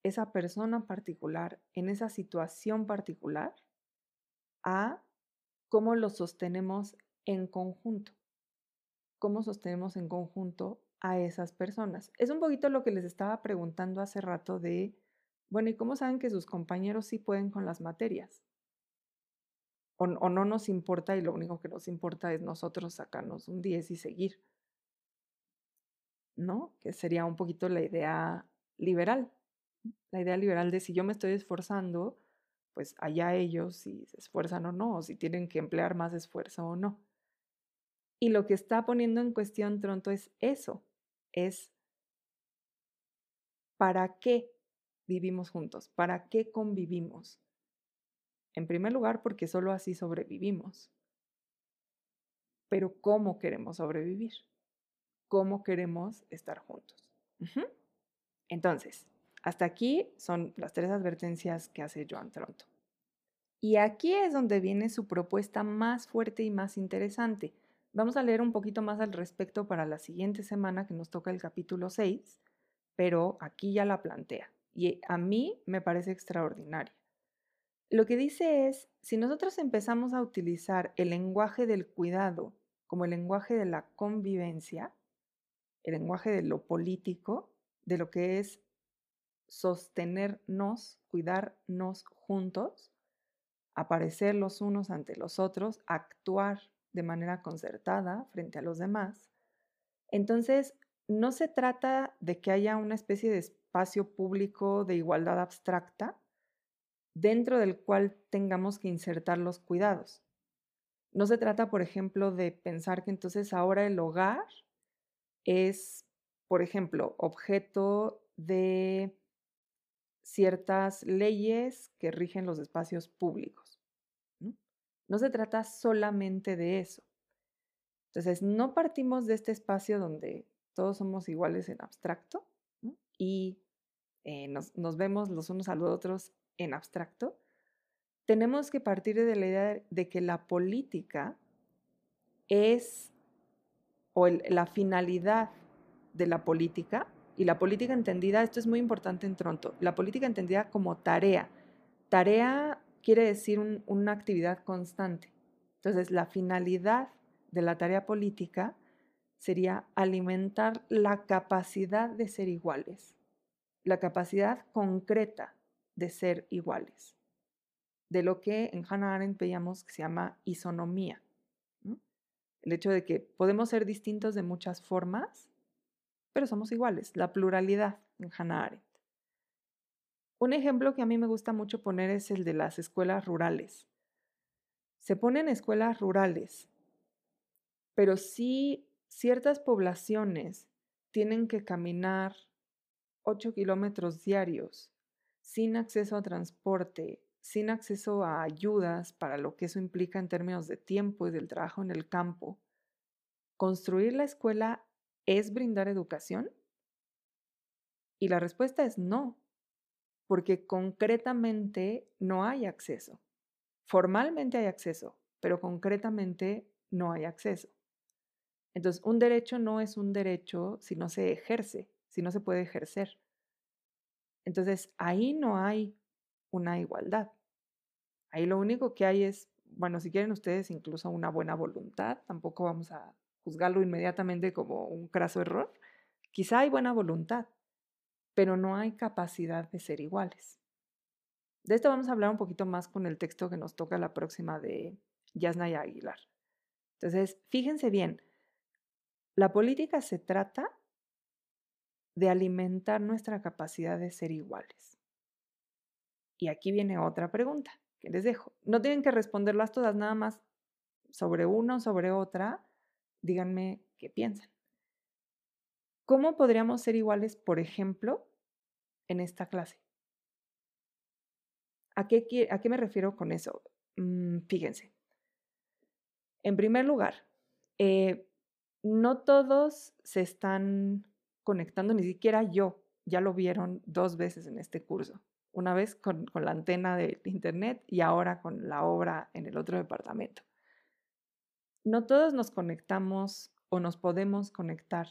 esa persona particular, en esa situación particular, a cómo lo sostenemos en conjunto. Cómo sostenemos en conjunto a esas personas. Es un poquito lo que les estaba preguntando hace rato de, bueno, ¿y cómo saben que sus compañeros sí pueden con las materias? O, no nos importa y lo único que nos importa es nosotros sacarnos un 10 y seguir. ¿No? Que sería un poquito la idea liberal. La idea liberal de si yo me estoy esforzando, pues allá ellos si se esfuerzan o no, o si tienen que emplear más esfuerzo o no. Y lo que está poniendo en cuestión Tronto es eso, es ¿para qué vivimos juntos? ¿Para qué convivimos? En primer lugar, porque solo así sobrevivimos. Pero ¿cómo queremos sobrevivir? ¿Cómo queremos estar juntos? Entonces, hasta aquí son las tres advertencias que hace Joan Tronto. Y aquí es donde viene su propuesta más fuerte y más interesante. Vamos a leer un poquito más al respecto para la siguiente semana que nos toca el capítulo 6, pero aquí ya la plantea y a mí me parece extraordinaria. Lo que dice es, si nosotros empezamos a utilizar el lenguaje del cuidado como el lenguaje de la convivencia, el lenguaje de lo político, de lo que es sostenernos, cuidarnos juntos, aparecer los unos ante los otros, actuar de manera concertada frente a los demás. Entonces, no se trata de que haya una especie de espacio público de igualdad abstracta dentro del cual tengamos que insertar los cuidados. No se trata, por ejemplo, de pensar que entonces ahora el hogar es, por ejemplo, objeto de ciertas leyes que rigen los espacios públicos. No se trata solamente de eso. Entonces, no partimos de este espacio donde todos somos iguales en abstracto y eh, nos, nos, vemos los unos a los otros en abstracto. Tenemos que partir de la idea de que la política es, o la finalidad de la política, y la política entendida, esto es muy importante en Toronto, la política entendida como tarea. Tarea quiere decir una actividad constante. Entonces, la finalidad de la tarea política sería alimentar la capacidad de ser iguales, la capacidad concreta de ser iguales, de lo que en Hannah Arendt veíamos que se llama isonomía. El hecho de que podemos ser distintos de muchas formas, pero somos iguales, la pluralidad en Hannah Arendt. Un ejemplo que a mí me gusta mucho poner es el de las escuelas rurales. Se ponen escuelas rurales, pero si ciertas poblaciones tienen que caminar 8 kilómetros diarios sin acceso a transporte, sin acceso a ayudas para lo que eso implica en términos de tiempo y del trabajo en el campo. ¿Construir la escuela es brindar educación? Y la respuesta es no porque concretamente no hay acceso. Formalmente hay acceso, pero concretamente no hay acceso. Entonces, un derecho no es un derecho si no se ejerce, si no se puede ejercer. Entonces, ahí no hay una igualdad. Ahí lo único que hay es, bueno, si quieren ustedes incluso una buena voluntad, tampoco vamos a juzgarlo inmediatamente como un craso error. Quizá hay buena voluntad, pero no hay capacidad de ser iguales. De esto vamos a hablar un poquito más con el texto que nos toca la próxima de Yasnaya Aguilar. Entonces, fíjense bien, la política se trata de alimentar nuestra capacidad de ser iguales. Y aquí viene otra pregunta que les dejo. No tienen que responderlas todas, nada más sobre una o sobre otra, díganme qué piensan. ¿Cómo podríamos ser iguales, por ejemplo, en esta clase? ¿A qué, a qué me refiero con eso? Mm, fíjense. En primer lugar, eh, no todos se están conectando, ni siquiera yo, ya lo vieron dos veces en este curso. Una vez con, con la antena de internet y ahora con la obra en el otro departamento. No todos nos conectamos o nos podemos conectar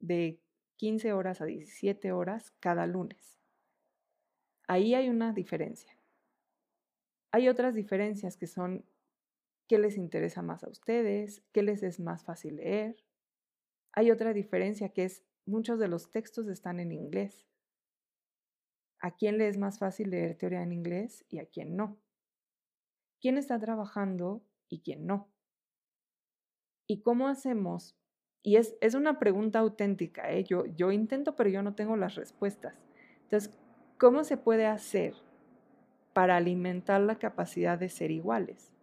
de 15 horas a 17 horas cada lunes. Ahí hay una diferencia. Hay otras diferencias que son qué les interesa más a ustedes, qué les es más fácil leer. Hay otra diferencia que es muchos de los textos están en inglés. ¿A quién le es más fácil leer teoría en inglés y a quién no? ¿Quién está trabajando y quién no? ¿Y cómo hacemos? Y es, es una pregunta auténtica, ¿eh? yo, yo intento, pero yo no tengo las respuestas. Entonces, ¿cómo se puede hacer para alimentar la capacidad de ser iguales?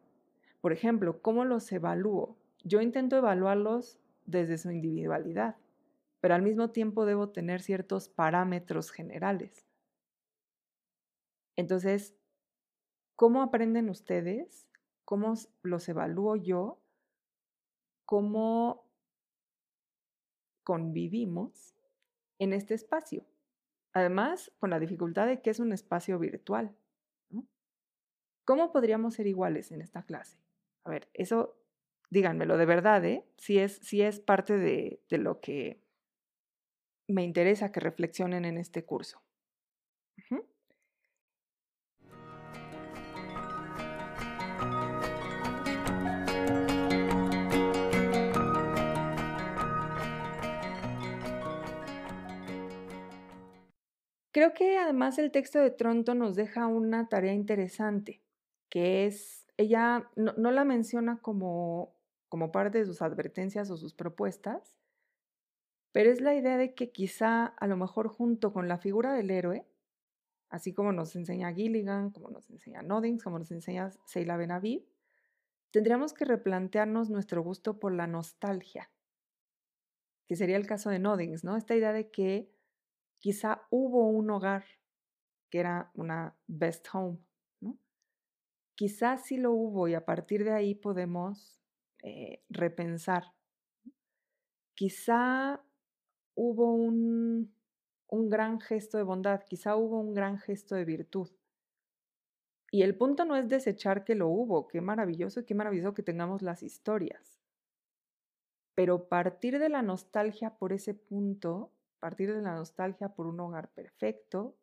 Por ejemplo, ¿cómo los evalúo? Yo intento evaluarlos desde su individualidad, pero al mismo tiempo debo tener ciertos parámetros generales. Entonces, ¿cómo aprenden ustedes? ¿Cómo los evalúo yo? ¿Cómo convivimos en este espacio? Además, con la dificultad de que es un espacio virtual. ¿Cómo podríamos ser iguales en esta clase? A ver, eso díganmelo de verdad, ¿eh? Si es, si es parte de, de lo que me interesa que reflexionen en este curso. Creo que además el texto de Tronto nos deja una tarea interesante, que es ella no, la menciona como, como parte de sus advertencias o sus propuestas, pero es la idea de que quizá a lo mejor junto con la figura del héroe, así como nos enseña Gilligan, como nos enseña Noddings, como nos enseña Seila Benavid, tendríamos que replantearnos nuestro gusto por la nostalgia, que sería el caso de Noddings, ¿no? Esta idea de que quizá hubo un hogar que era una best home, Quizás sí lo hubo y a partir de ahí podemos eh, repensar. Quizá hubo un, un gran gesto de bondad, quizá hubo un gran gesto de virtud. Y el punto no es desechar que lo hubo, qué maravilloso y qué maravilloso que tengamos las historias. Pero partir de la nostalgia por ese punto, partir de la nostalgia por un hogar perfecto,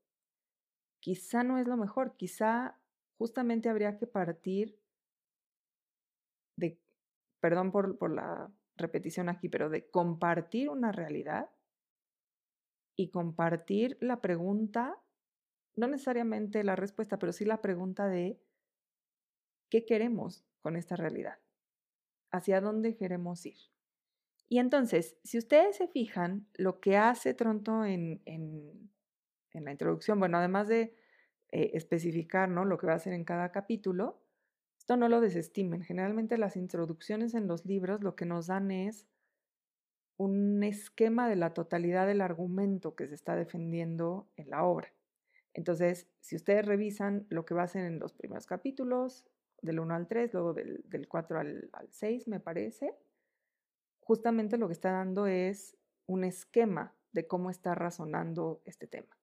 quizá no es lo mejor, quizá justamente habría que partir de, perdón por, la repetición aquí, pero de compartir una realidad y compartir la pregunta, no necesariamente la respuesta, pero sí la pregunta de qué queremos con esta realidad, hacia dónde queremos ir. Y entonces, si ustedes se fijan, lo que hace Tronto en, en, en la introducción, bueno, además de eh, especificar ¿no? lo que va a hacer en cada capítulo, no lo desestimen. Generalmente las introducciones en los libros lo que nos dan es un esquema de la totalidad del argumento que se está defendiendo en la obra. Entonces, si ustedes revisan lo que va a hacer en los primeros capítulos, del 1 al 3, luego del, 4 al, al 6, me parece, justamente lo que está dando es un esquema de cómo está razonando este tema.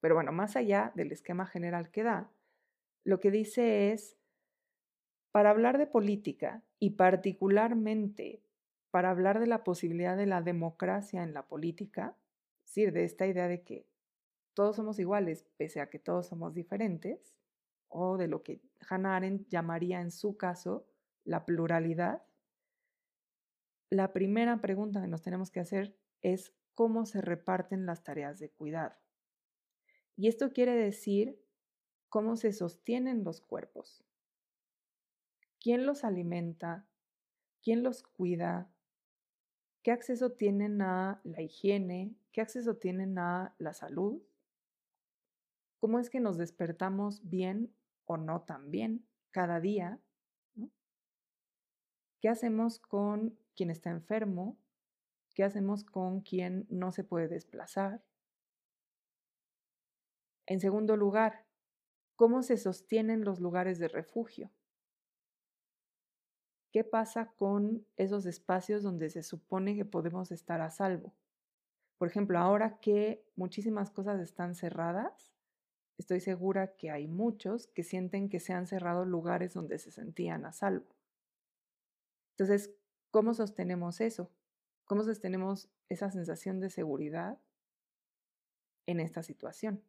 Pero bueno, más allá del esquema general que da, lo que dice es, para hablar de política y particularmente para hablar de la posibilidad de la democracia en la política, es decir, de esta idea de que todos somos iguales pese a que todos somos diferentes, o de lo que Hannah Arendt llamaría en su caso la pluralidad, la primera pregunta que nos tenemos que hacer es cómo se reparten las tareas de cuidado. Y esto quiere decir cómo se sostienen los cuerpos. ¿Quién los alimenta? ¿Quién los cuida? ¿Qué acceso tienen a la higiene? ¿Qué acceso tienen a la salud? ¿Cómo es que nos despertamos bien o no tan bien cada día? ¿Qué hacemos con quien está enfermo? ¿Qué hacemos con quien no se puede desplazar? En segundo lugar, ¿cómo se sostienen los lugares de refugio? ¿Qué pasa con esos espacios donde se supone que podemos estar a salvo? Por ejemplo, ahora que muchísimas cosas están cerradas, estoy segura que hay muchos que sienten que se han cerrado lugares donde se sentían a salvo. Entonces, ¿cómo sostenemos eso? ¿Cómo sostenemos esa sensación de seguridad en esta situación?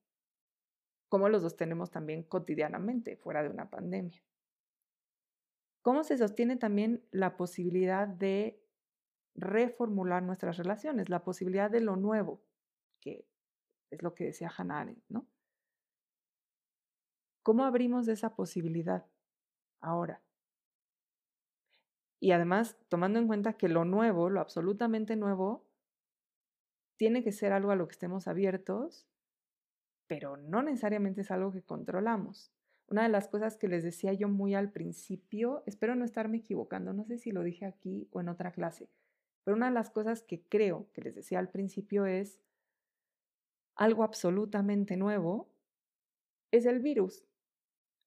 ¿Cómo lo sostenemos también cotidianamente fuera de una pandemia? ¿Cómo se sostiene también la posibilidad de reformular nuestras relaciones, la posibilidad de lo nuevo, que es lo que decía Hannah Arendt, ¿no? ¿Cómo abrimos esa posibilidad ahora? Y además, tomando en cuenta que lo nuevo, lo absolutamente nuevo, tiene que ser algo a lo que estemos abiertos, pero no necesariamente es algo que controlamos. Una de las cosas que les decía yo muy al principio, espero no estarme equivocando, no sé si lo dije aquí o en otra clase, pero una de las cosas que creo que les decía al principio es algo absolutamente nuevo, es el virus.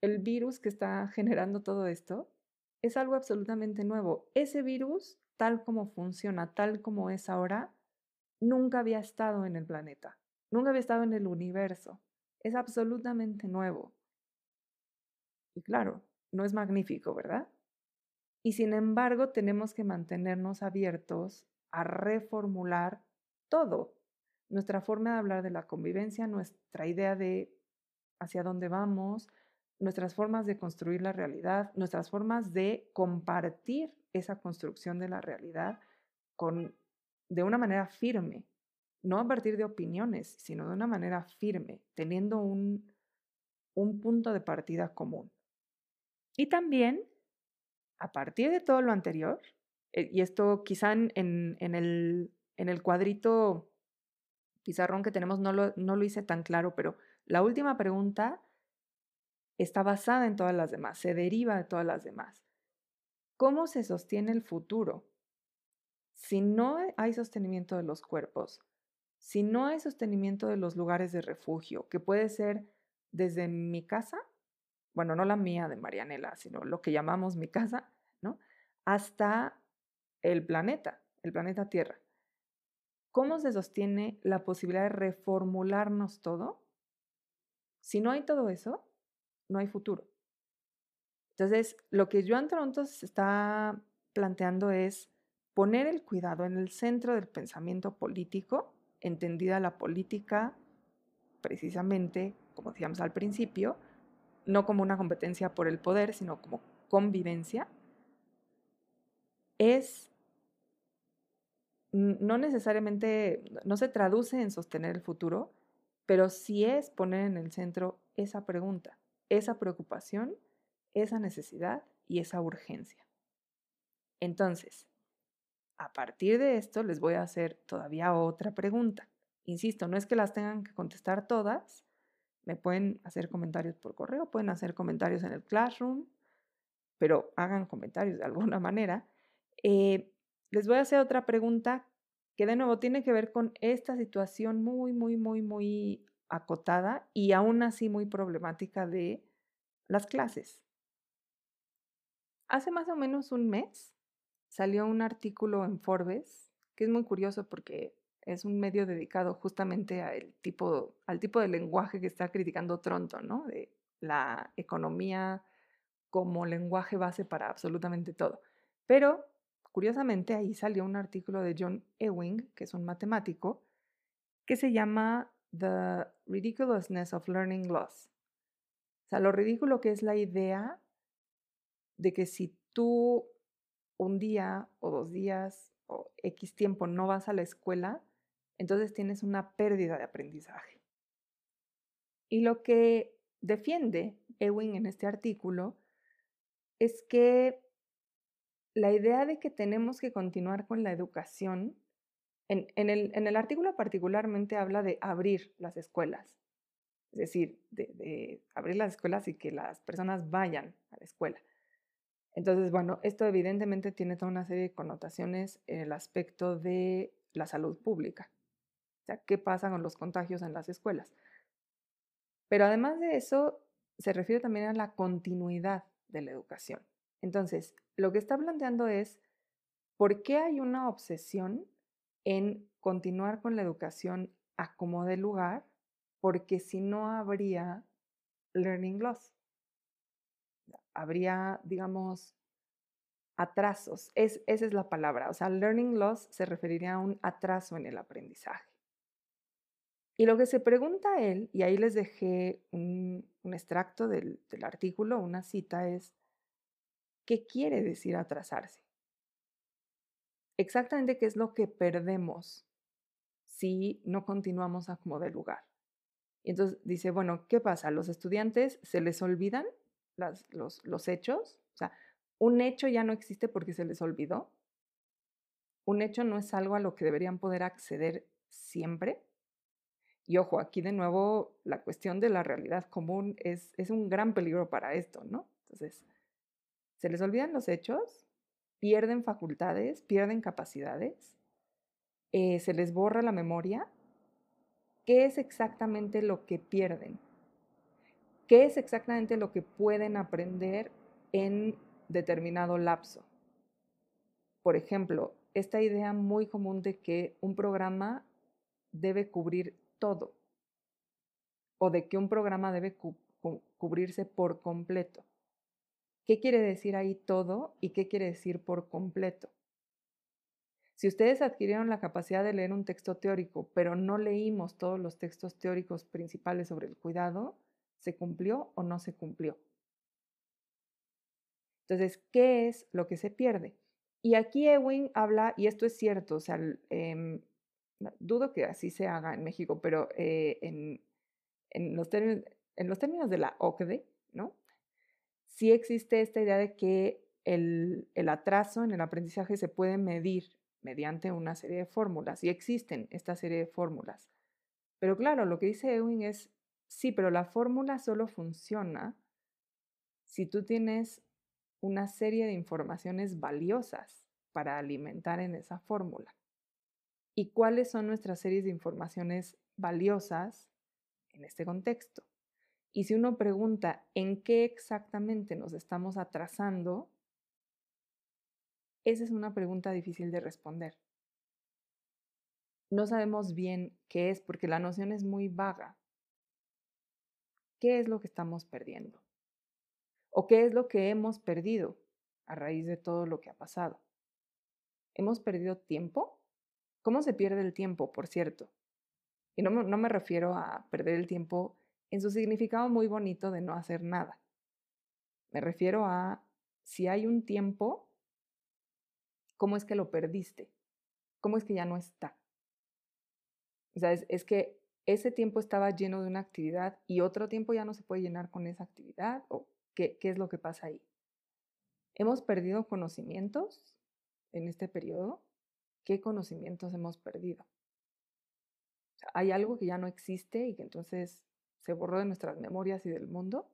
El virus que está generando todo esto es algo absolutamente nuevo. Ese virus, tal como funciona, tal como es ahora, nunca había estado en el planeta, nunca había estado en el universo. Es absolutamente nuevo. Y claro, no es magnífico, ¿verdad? Y sin embargo, tenemos que mantenernos abiertos a reformular todo. Nuestra forma de hablar de la convivencia, nuestra idea de hacia dónde vamos, nuestras formas de construir la realidad, nuestras formas de compartir esa construcción de la realidad con, de una manera firme, no a partir de opiniones, sino de una manera firme, teniendo un, un punto de partida común. Y también, a partir de todo lo anterior, eh, y esto quizá en, en, el, en el cuadrito pizarrón que tenemos no lo, no lo hice tan claro, pero la última pregunta está basada en todas las demás, se deriva de todas las demás. ¿Cómo se sostiene el futuro? Si no hay sostenimiento de los cuerpos, si no hay sostenimiento de los lugares de refugio, que puede ser desde mi casa, bueno, no la mía de Marianela, sino lo que llamamos mi casa, ¿no? Hasta el planeta, el planeta Tierra. ¿Cómo se sostiene la posibilidad de reformularnos todo? Si no hay todo eso, no hay futuro. Entonces, lo que Joan Toronto se está planteando es poner el cuidado en el centro del pensamiento político, entendida la política precisamente, como decíamos al principio, no como una competencia por el poder, sino como convivencia, es no necesariamente, no se traduce en sostener el futuro, pero sí es poner en el centro esa pregunta esa preocupación, esa necesidad y esa urgencia. Entonces, a partir de esto les voy a hacer todavía otra pregunta. Insisto, no es que las tengan que contestar todas, me pueden hacer comentarios por correo, pueden hacer comentarios en el classroom, pero hagan comentarios de alguna manera. Eh, les voy a hacer otra pregunta que de nuevo tiene que ver con esta situación muy, muy, muy, muy acotada y aún así muy problemática de las clases. Hace más o menos un mes salió un artículo en Forbes que es muy curioso porque es un medio dedicado justamente al tipo, al tipo de lenguaje que está criticando Tronto, ¿no? De la economía como lenguaje base para absolutamente todo. Pero, curiosamente, ahí salió un artículo de John Ewing, que es un matemático, que se llama The Ridiculousness of Learning Loss. O sea, lo ridículo que es la idea de que si tú un día o dos días o X tiempo no vas a la escuela, entonces tienes una pérdida de aprendizaje. Y lo que defiende Ewing en este artículo es que la idea de que tenemos que continuar con la educación, en, el, artículo particularmente habla de abrir las escuelas, es decir, de, abrir las escuelas y que las personas vayan a la escuela. Entonces, bueno, esto evidentemente tiene toda una serie de connotaciones en el aspecto de la salud pública. O sea, ¿qué pasa con los contagios en las escuelas? Pero además de eso, se refiere también a la continuidad de la educación. Entonces, lo que está planteando es, ¿por qué hay una obsesión en continuar con la educación a como de lugar? Porque si no habría learning loss. Habría, digamos, atrasos. Es, esa es la palabra. O sea, learning loss se referiría a un atraso en el aprendizaje. Y lo que se pregunta él, y ahí les dejé un, extracto del, artículo, una cita, es, ¿qué quiere decir atrasarse? Exactamente qué es lo que perdemos si no continuamos a como de lugar. Y entonces dice, bueno, ¿qué pasa? ¿Los estudiantes se les olvidan los, los hechos? O sea, un hecho ya no existe porque se les olvidó. Un hecho no es algo a lo que deberían poder acceder siempre. Y ojo, aquí de nuevo la cuestión de la realidad común es, es un gran peligro para esto, ¿no? Entonces, se les olvidan los hechos, pierden facultades, pierden capacidades, eh, se les borra la memoria. ¿Qué es exactamente lo que pierden? ¿Qué es exactamente lo que pueden aprender en determinado lapso? Por ejemplo, esta idea muy común de que un programa debe cubrir todo o de que un programa debe cubrirse por completo. ¿Qué quiere decir ahí todo y qué quiere decir por completo? Si ustedes adquirieron la capacidad de leer un texto teórico, pero no leímos todos los textos teóricos principales sobre el cuidado, ¿se cumplió o no se cumplió? Entonces, ¿qué es lo que se pierde? Y aquí Ewing habla, y esto es cierto, o sea, em, dudo que así se haga en México, pero eh, en, los términos, en los términos de la OCDE, ¿no? Sí existe esta idea de que el, el atraso en el aprendizaje se puede medir mediante una serie de fórmulas, y existen esta serie de fórmulas. Pero claro, lo que dice Ewing es, sí, pero la fórmula solo funciona si tú tienes una serie de informaciones valiosas para alimentar en esa fórmula y cuáles son nuestras series de informaciones valiosas en este contexto. Y si uno pregunta en qué exactamente nos estamos atrasando, esa es una pregunta difícil de responder. No sabemos bien qué es porque la noción es muy vaga. ¿Qué es lo que estamos perdiendo? ¿O qué es lo que hemos perdido a raíz de todo lo que ha pasado? ¿Hemos perdido tiempo? ¿Cómo se pierde el tiempo, por cierto? Y no, me refiero a perder el tiempo en su significado muy bonito de no hacer nada. Me refiero a si hay un tiempo, ¿cómo es que lo perdiste? ¿Cómo es que ya no está? O sea, es, que ese tiempo estaba lleno de una actividad y otro tiempo ya no se puede llenar con esa actividad o qué, qué es lo que pasa ahí. ¿Hemos perdido conocimientos en este periodo? Qué conocimientos hemos perdido. ¿Hay algo que ya no existe y que entonces se borró de nuestras memorias y del mundo?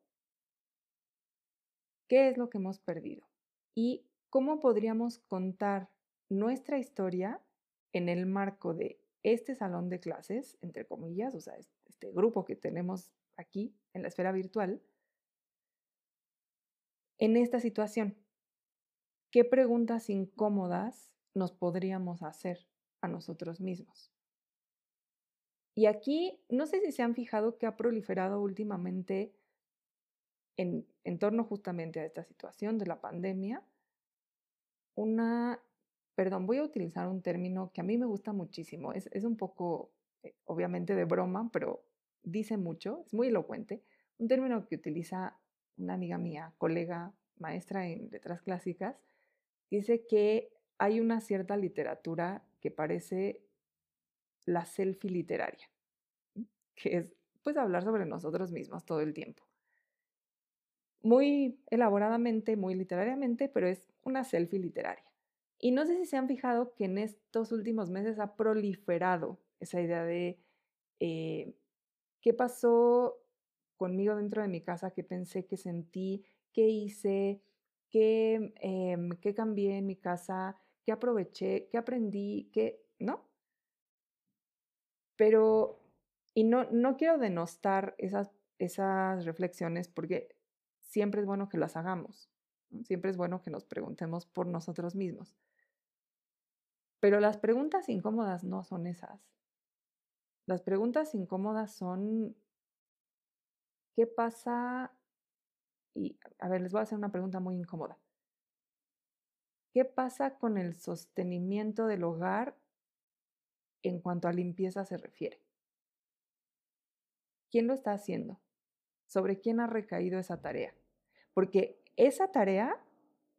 ¿Qué es lo que hemos perdido? ¿Y cómo podríamos contar nuestra historia en el marco de este salón de clases, entre comillas, o sea, este grupo que tenemos aquí en la esfera virtual, en esta situación? ¿Qué preguntas incómodas nos podríamos hacer a nosotros mismos. Y aquí, no sé si se han fijado que ha proliferado últimamente en, en torno justamente a esta situación de la pandemia, una, perdón, voy a utilizar un término que a mí me gusta muchísimo, es, es un poco, eh, obviamente, de broma, pero dice mucho, es muy elocuente, un término que utiliza una amiga mía, colega, maestra en letras clásicas, dice que hay una cierta literatura que parece la selfie literaria, que es pues hablar sobre nosotros mismos todo el tiempo. muy elaboradamente, muy literariamente, pero es una selfie literaria. Y no sé si se han fijado que en estos últimos meses ha proliferado esa idea de eh, qué pasó conmigo dentro de mi casa, qué pensé, qué sentí, qué hice, qué, em, qué cambié en mi casa, qué aproveché, qué aprendí, qué, ¿no? Pero, y no, no quiero denostar esas, esas reflexiones porque siempre es bueno que las hagamos, siempre es bueno que nos preguntemos por nosotros mismos. Pero las preguntas incómodas no son esas. Las preguntas incómodas son, ¿qué pasa? Y, a ver, les voy a hacer una pregunta muy incómoda. ¿Qué pasa con el sostenimiento del hogar en cuanto a limpieza se refiere? ¿Quién lo está haciendo? ¿Sobre quién ha recaído esa tarea? Porque esa tarea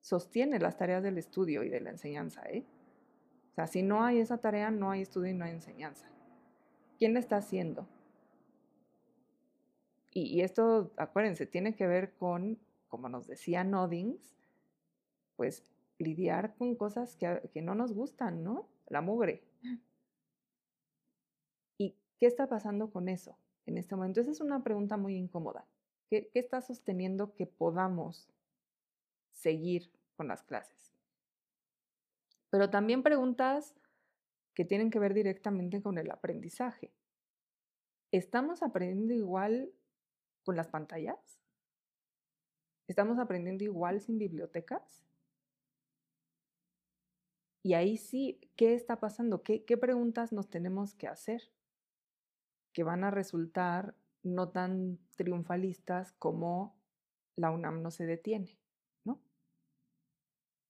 sostiene las tareas del estudio y de la enseñanza, ¿eh? O sea, si no hay esa tarea, no hay estudio y no hay enseñanza. ¿Quién la está haciendo? Y, esto, acuérdense, tiene que ver con, como nos decía Noddings, pues lidiar con cosas que, que no nos gustan, ¿no? La mugre. ¿Y qué está pasando con eso en este momento? Esa es una pregunta muy incómoda. ¿Qué, ¿Qué, está sosteniendo que podamos seguir con las clases? pero también preguntas que tienen que ver directamente con el aprendizaje. ¿Estamos aprendiendo igual con las pantallas? ¿Estamos aprendiendo igual sin bibliotecas? Y ahí sí, ¿qué está pasando? ¿Qué, ¿Qué, preguntas nos tenemos que hacer? Que van a resultar no tan triunfalistas como la UNAM no se detiene.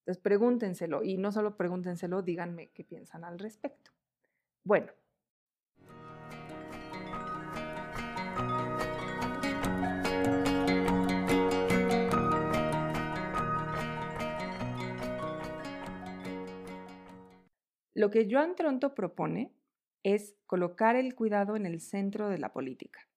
Entonces pregúntenselo y no solo pregúntenselo, díganme qué piensan al respecto. Bueno. Lo que Joan Tronto propone es colocar el cuidado en el centro de la política.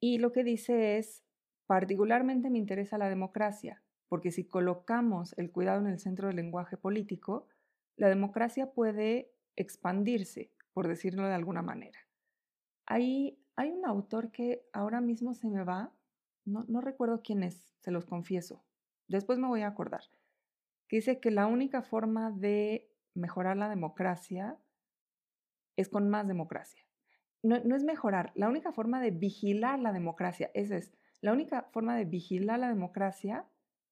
Y lo que dice es, particularmente me interesa la democracia, porque si colocamos el cuidado en el centro del lenguaje político, la democracia puede expandirse, por decirlo de alguna manera. Ahí hay un autor que ahora mismo se me va, no, no recuerdo quién es, se los confieso, después me voy a acordar, que dice que la única forma de mejorar la democracia es con más democracia. No, no, es mejorar, la única forma de vigilar la democracia, esa es, la única forma de vigilar la democracia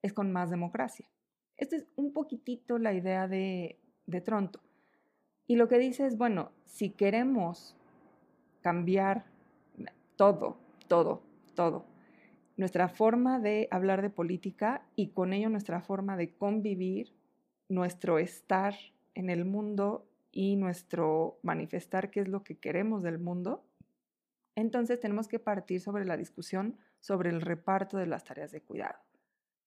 es con más democracia. Esta es un poquitito la idea de, de Tronto. Y lo que dice es, bueno, si queremos cambiar todo, todo, todo, nuestra forma de hablar de política y con ello nuestra forma de convivir, nuestro estar en el mundo y nuestro manifestar qué es lo que queremos del mundo, entonces tenemos que partir sobre la discusión sobre el reparto de las tareas de cuidado.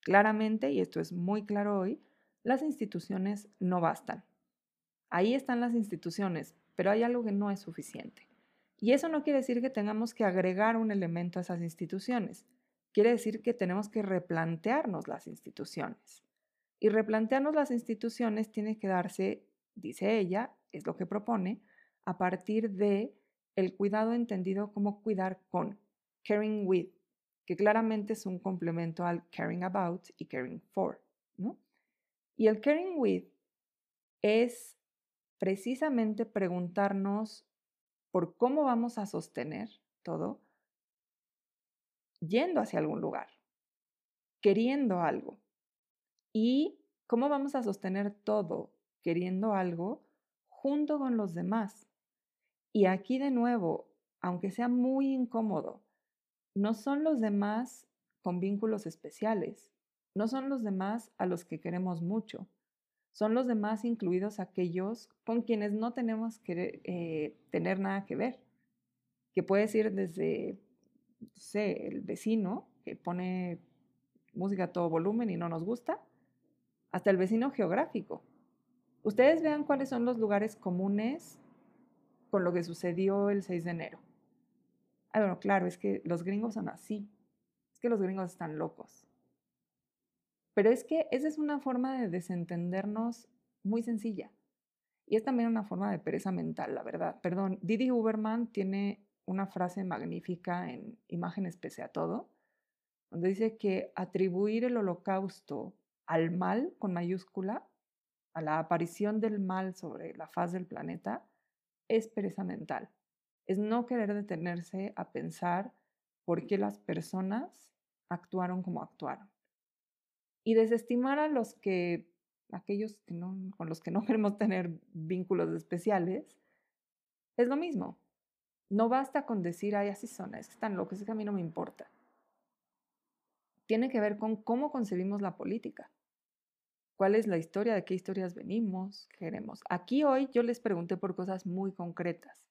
Claramente, y esto es muy claro hoy, las instituciones no bastan. Ahí están las instituciones, pero hay algo que no es suficiente. Y eso no quiere decir que tengamos que agregar un elemento a esas instituciones. Quiere decir que tenemos que replantearnos las instituciones. Y replantearnos las instituciones tiene que darse, dice ella, es lo que propone, a partir de el cuidado entendido como cuidar con, caring with, que claramente es un complemento al caring about y caring for, ¿no? Y el caring with es precisamente preguntarnos por cómo vamos a sostener todo yendo hacia algún lugar, queriendo algo. Y cómo vamos a sostener todo queriendo algo junto con los demás. Y aquí de nuevo, aunque sea muy incómodo, no son los demás con vínculos especiales, no son los demás a los que queremos mucho, son los demás incluidos aquellos con quienes no tenemos que eh, tener nada que ver, que puede ser desde, no sé, el vecino que pone música a todo volumen y no nos gusta, hasta el vecino geográfico. Ustedes vean cuáles son los lugares comunes con lo que sucedió el 6 de enero. Ah, bueno, claro, es que los gringos son así. es que los gringos están locos. Pero es que esa es una forma de desentendernos muy sencilla. Y es también una forma de pereza mental, la verdad. Perdón, Didi Uberman tiene una frase magnífica en Imágenes pese a todo, donde dice que atribuir el holocausto al mal con mayúscula, a la aparición del mal sobre la faz del planeta, es pereza mental. Es no querer detenerse a pensar por qué las personas actuaron como actuaron. Y desestimar a los que, aquellos con los que no queremos tener vínculos especiales, es lo mismo. No basta con decir, ay, así son, es que están locos, es que a mí no me importa. Tiene que ver con cómo concebimos la política. ¿Cuál es la historia? ¿De qué historias venimos? queremos? Aquí hoy yo les pregunté por cosas muy concretas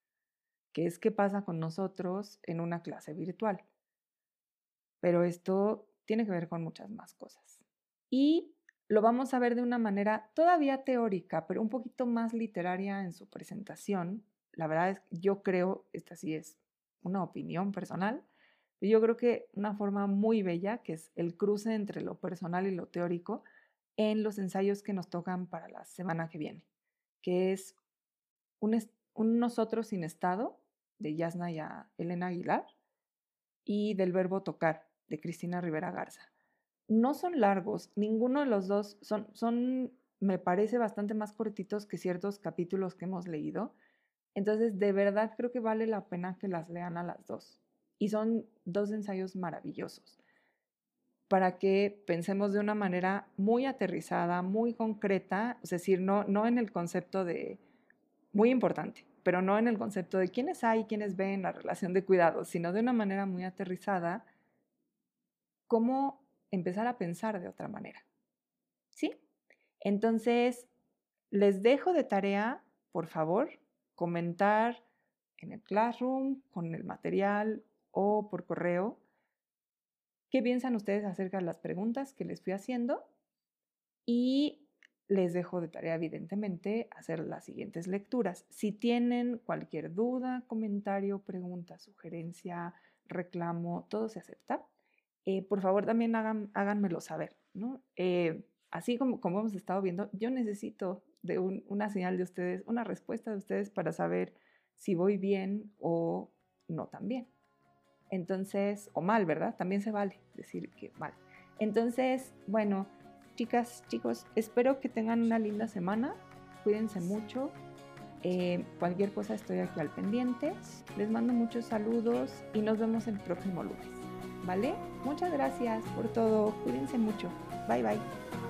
que es qué pasa con nosotros en una clase virtual. Pero esto tiene que ver con muchas más cosas. Y lo vamos a ver de una manera todavía teórica, pero un poquito más literaria en su presentación. La verdad es que yo creo, esta sí es una opinión personal, pero yo creo que una forma muy bella, que es el cruce entre lo personal y lo teórico, en los ensayos que nos tocan para la semana que viene, que es un, nosotros sin estado de Yasna y Elena Aguilar y del verbo tocar de Cristina Rivera Garza. No son largos, ninguno de los dos son, son, me parece, bastante más cortitos que ciertos capítulos que hemos leído. Entonces, de verdad creo que vale la pena que las lean a las dos. Y son dos ensayos maravillosos para que pensemos de una manera muy aterrizada, muy concreta, es decir, no, no en el concepto de, muy importante, pero no en el concepto de quiénes hay, quiénes ven la relación de cuidado, sino de una manera muy aterrizada, cómo empezar a pensar de otra manera. ¿Sí? Entonces, les dejo de tarea, por favor, comentar en el Classroom, con el material o por correo. ¿Qué piensan ustedes acerca de las preguntas que les fui haciendo? Y les dejo de tarea, evidentemente, hacer las siguientes lecturas. Si tienen cualquier duda, comentario, pregunta, sugerencia, reclamo, todo se acepta. Eh, por favor, también hagan, háganmelo saber. ¿no? Eh, así como, como hemos estado viendo, yo necesito de una señal de ustedes, una respuesta de ustedes para saber si voy bien o no tan bien. Entonces, o mal, ¿verdad? También se vale decir que mal. Entonces, bueno, chicas, chicos, espero que tengan una linda semana. Cuídense mucho. Eh, cualquier cosa estoy aquí al pendiente. Les mando muchos saludos y nos vemos el próximo lunes. ¿Vale? Muchas gracias por todo. Cuídense mucho. Bye bye.